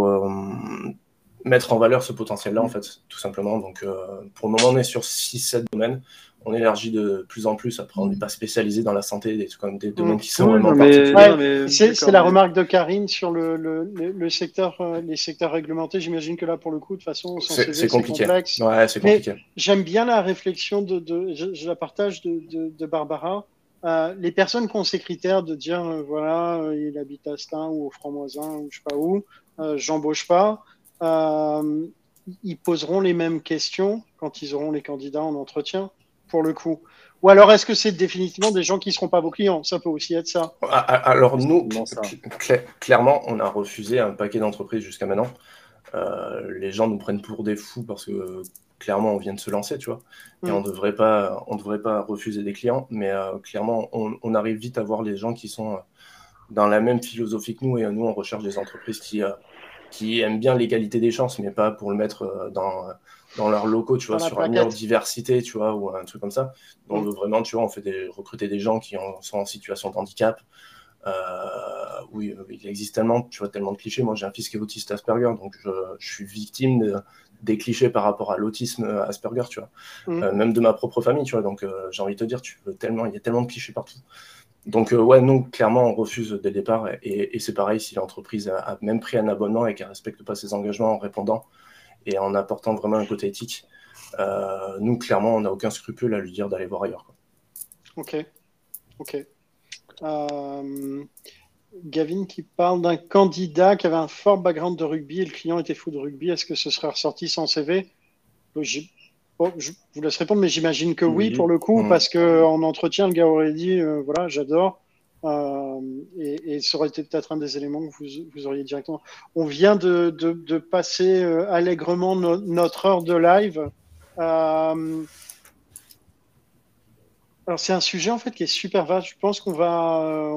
mettre en valeur ce potentiel-là, en fait, tout simplement. Donc, euh, pour le moment, on est sur 6-7 domaines. On élargit de plus en plus. Après, on n'est pas spécialisé dans la santé, des, comme des domaines qui sont vraiment particuliers. c'est la remarque de Karine sur le, le, secteur, euh, les secteurs réglementés. J'imagine que là, pour le coup, de toute façon, c'est compliqué. Complexe. Ouais, c'est compliqué. J'aime bien la réflexion de, de je, la partage de, de Barbara. Euh, les personnes qui ont ces critères de dire, voilà, il habite à Stein ou au Franc-Moisin ou je sais pas où, j'embauche pas. Euh, ils poseront les mêmes questions quand ils auront les candidats en entretien, pour le coup. Ou alors, est-ce que c'est définitivement des gens qui ne seront pas vos clients? Ça peut aussi être ça. Ah, ah, alors, nous, clairement, on a refusé un paquet d'entreprises jusqu'à maintenant. Euh, les gens nous prennent pour des fous parce que clairement, on vient de se lancer, tu vois. Et mm. on devrait pas, on devrait pas refuser des clients, mais euh, clairement, on, arrive vite à voir les gens qui sont dans la même philosophie que nous. Et nous, on recherche des entreprises qui, qui aiment bien l'égalité des chances, mais pas pour le mettre dans, dans leurs locaux, tu vois, sur une meilleure diversité, tu vois, ou un truc comme ça. Donc, mm. vraiment, tu vois, on fait des, recruter des gens qui sont en situation de handicap. oui, il existe tellement, tu vois, tellement de clichés. Moi, j'ai un fils qui est autiste Asperger, donc je, je suis victime de, des clichés par rapport à l'autisme euh, Asperger, tu vois. Mm. Euh, même de ma propre famille, tu vois. Donc, euh, j'ai envie de te dire, tu veux tellement, il y a tellement de clichés partout. Donc, ouais, non, clairement, on refuse dès le départ. Et, c'est pareil si l'entreprise a, même pris un abonnement et qu'elle ne respecte pas ses engagements en répondant et en apportant vraiment un côté éthique. nous, clairement, on n'a aucun scrupule à lui dire d'aller voir ailleurs. Ok. Euh, Gavin qui parle d'un candidat qui avait un fort background de rugby et le client était fou de rugby. Est-ce que ce serait ressorti sans CV je... vous laisse répondre, mais j'imagine que oui, pour le coup, mm. parce qu'en entretien, le gars aurait dit euh, voilà, j'adore. Euh, et, ça aurait été peut-être un des éléments que vous, auriez directement. On vient de, passer euh, allègrement notre heure de live. Alors c'est un sujet en fait qui est super vaste. Je pense qu'on va,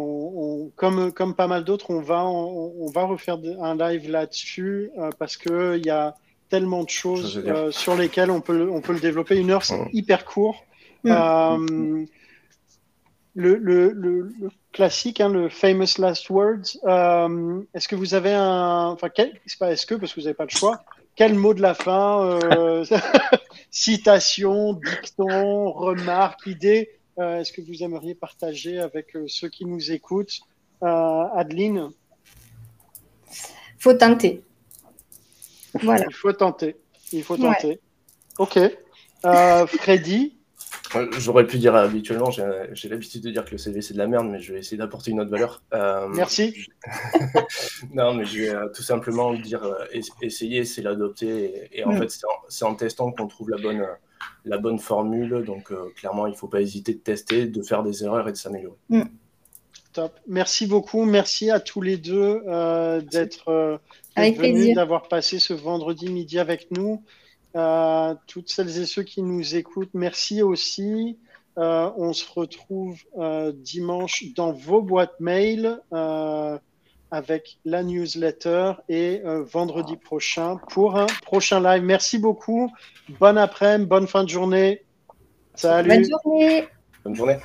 comme, comme pas mal d'autres, on va, on, va refaire un live là-dessus parce que il y a tellement de choses euh, sur lesquelles on peut, on peut le développer. Une heure, c'est hyper court. le, le, le, classique, hein, le famous last words. est-ce que vous avez un, enfin, c'est pas est-ce que parce que vous n'avez pas le choix. Quel mot de la fin Citation, dicton, remarque, idée euh, est-ce que vous aimeriez partager avec euh, ceux qui nous écoutent euh, Adeline? Faut tenter. Voilà. Il faut tenter. Il faut tenter. Ok. Euh, Freddy J'aurais pu dire habituellement, j'ai l'habitude de dire que le CV c'est de la merde, mais je vais essayer d'apporter une autre valeur. Merci. non, mais je vais tout simplement dire essayer, c'est l'adopter. Et, en mm. fait, c'est en, testant qu'on trouve la bonne, la bonne formule. Donc, euh, clairement, il ne faut pas hésiter de tester, de faire des erreurs et de s'améliorer. Mm. Top. Merci beaucoup. Merci à tous les deux euh, d'être euh, venus, d'avoir passé ce vendredi midi avec nous. toutes celles et ceux qui nous écoutent, merci aussi. on se retrouve dimanche dans vos boîtes mail avec la newsletter et euh, vendredi prochain pour un prochain live. Merci beaucoup. Bon après-midi, bonne fin de journée. Salut. Bonne journée. Bonne journée.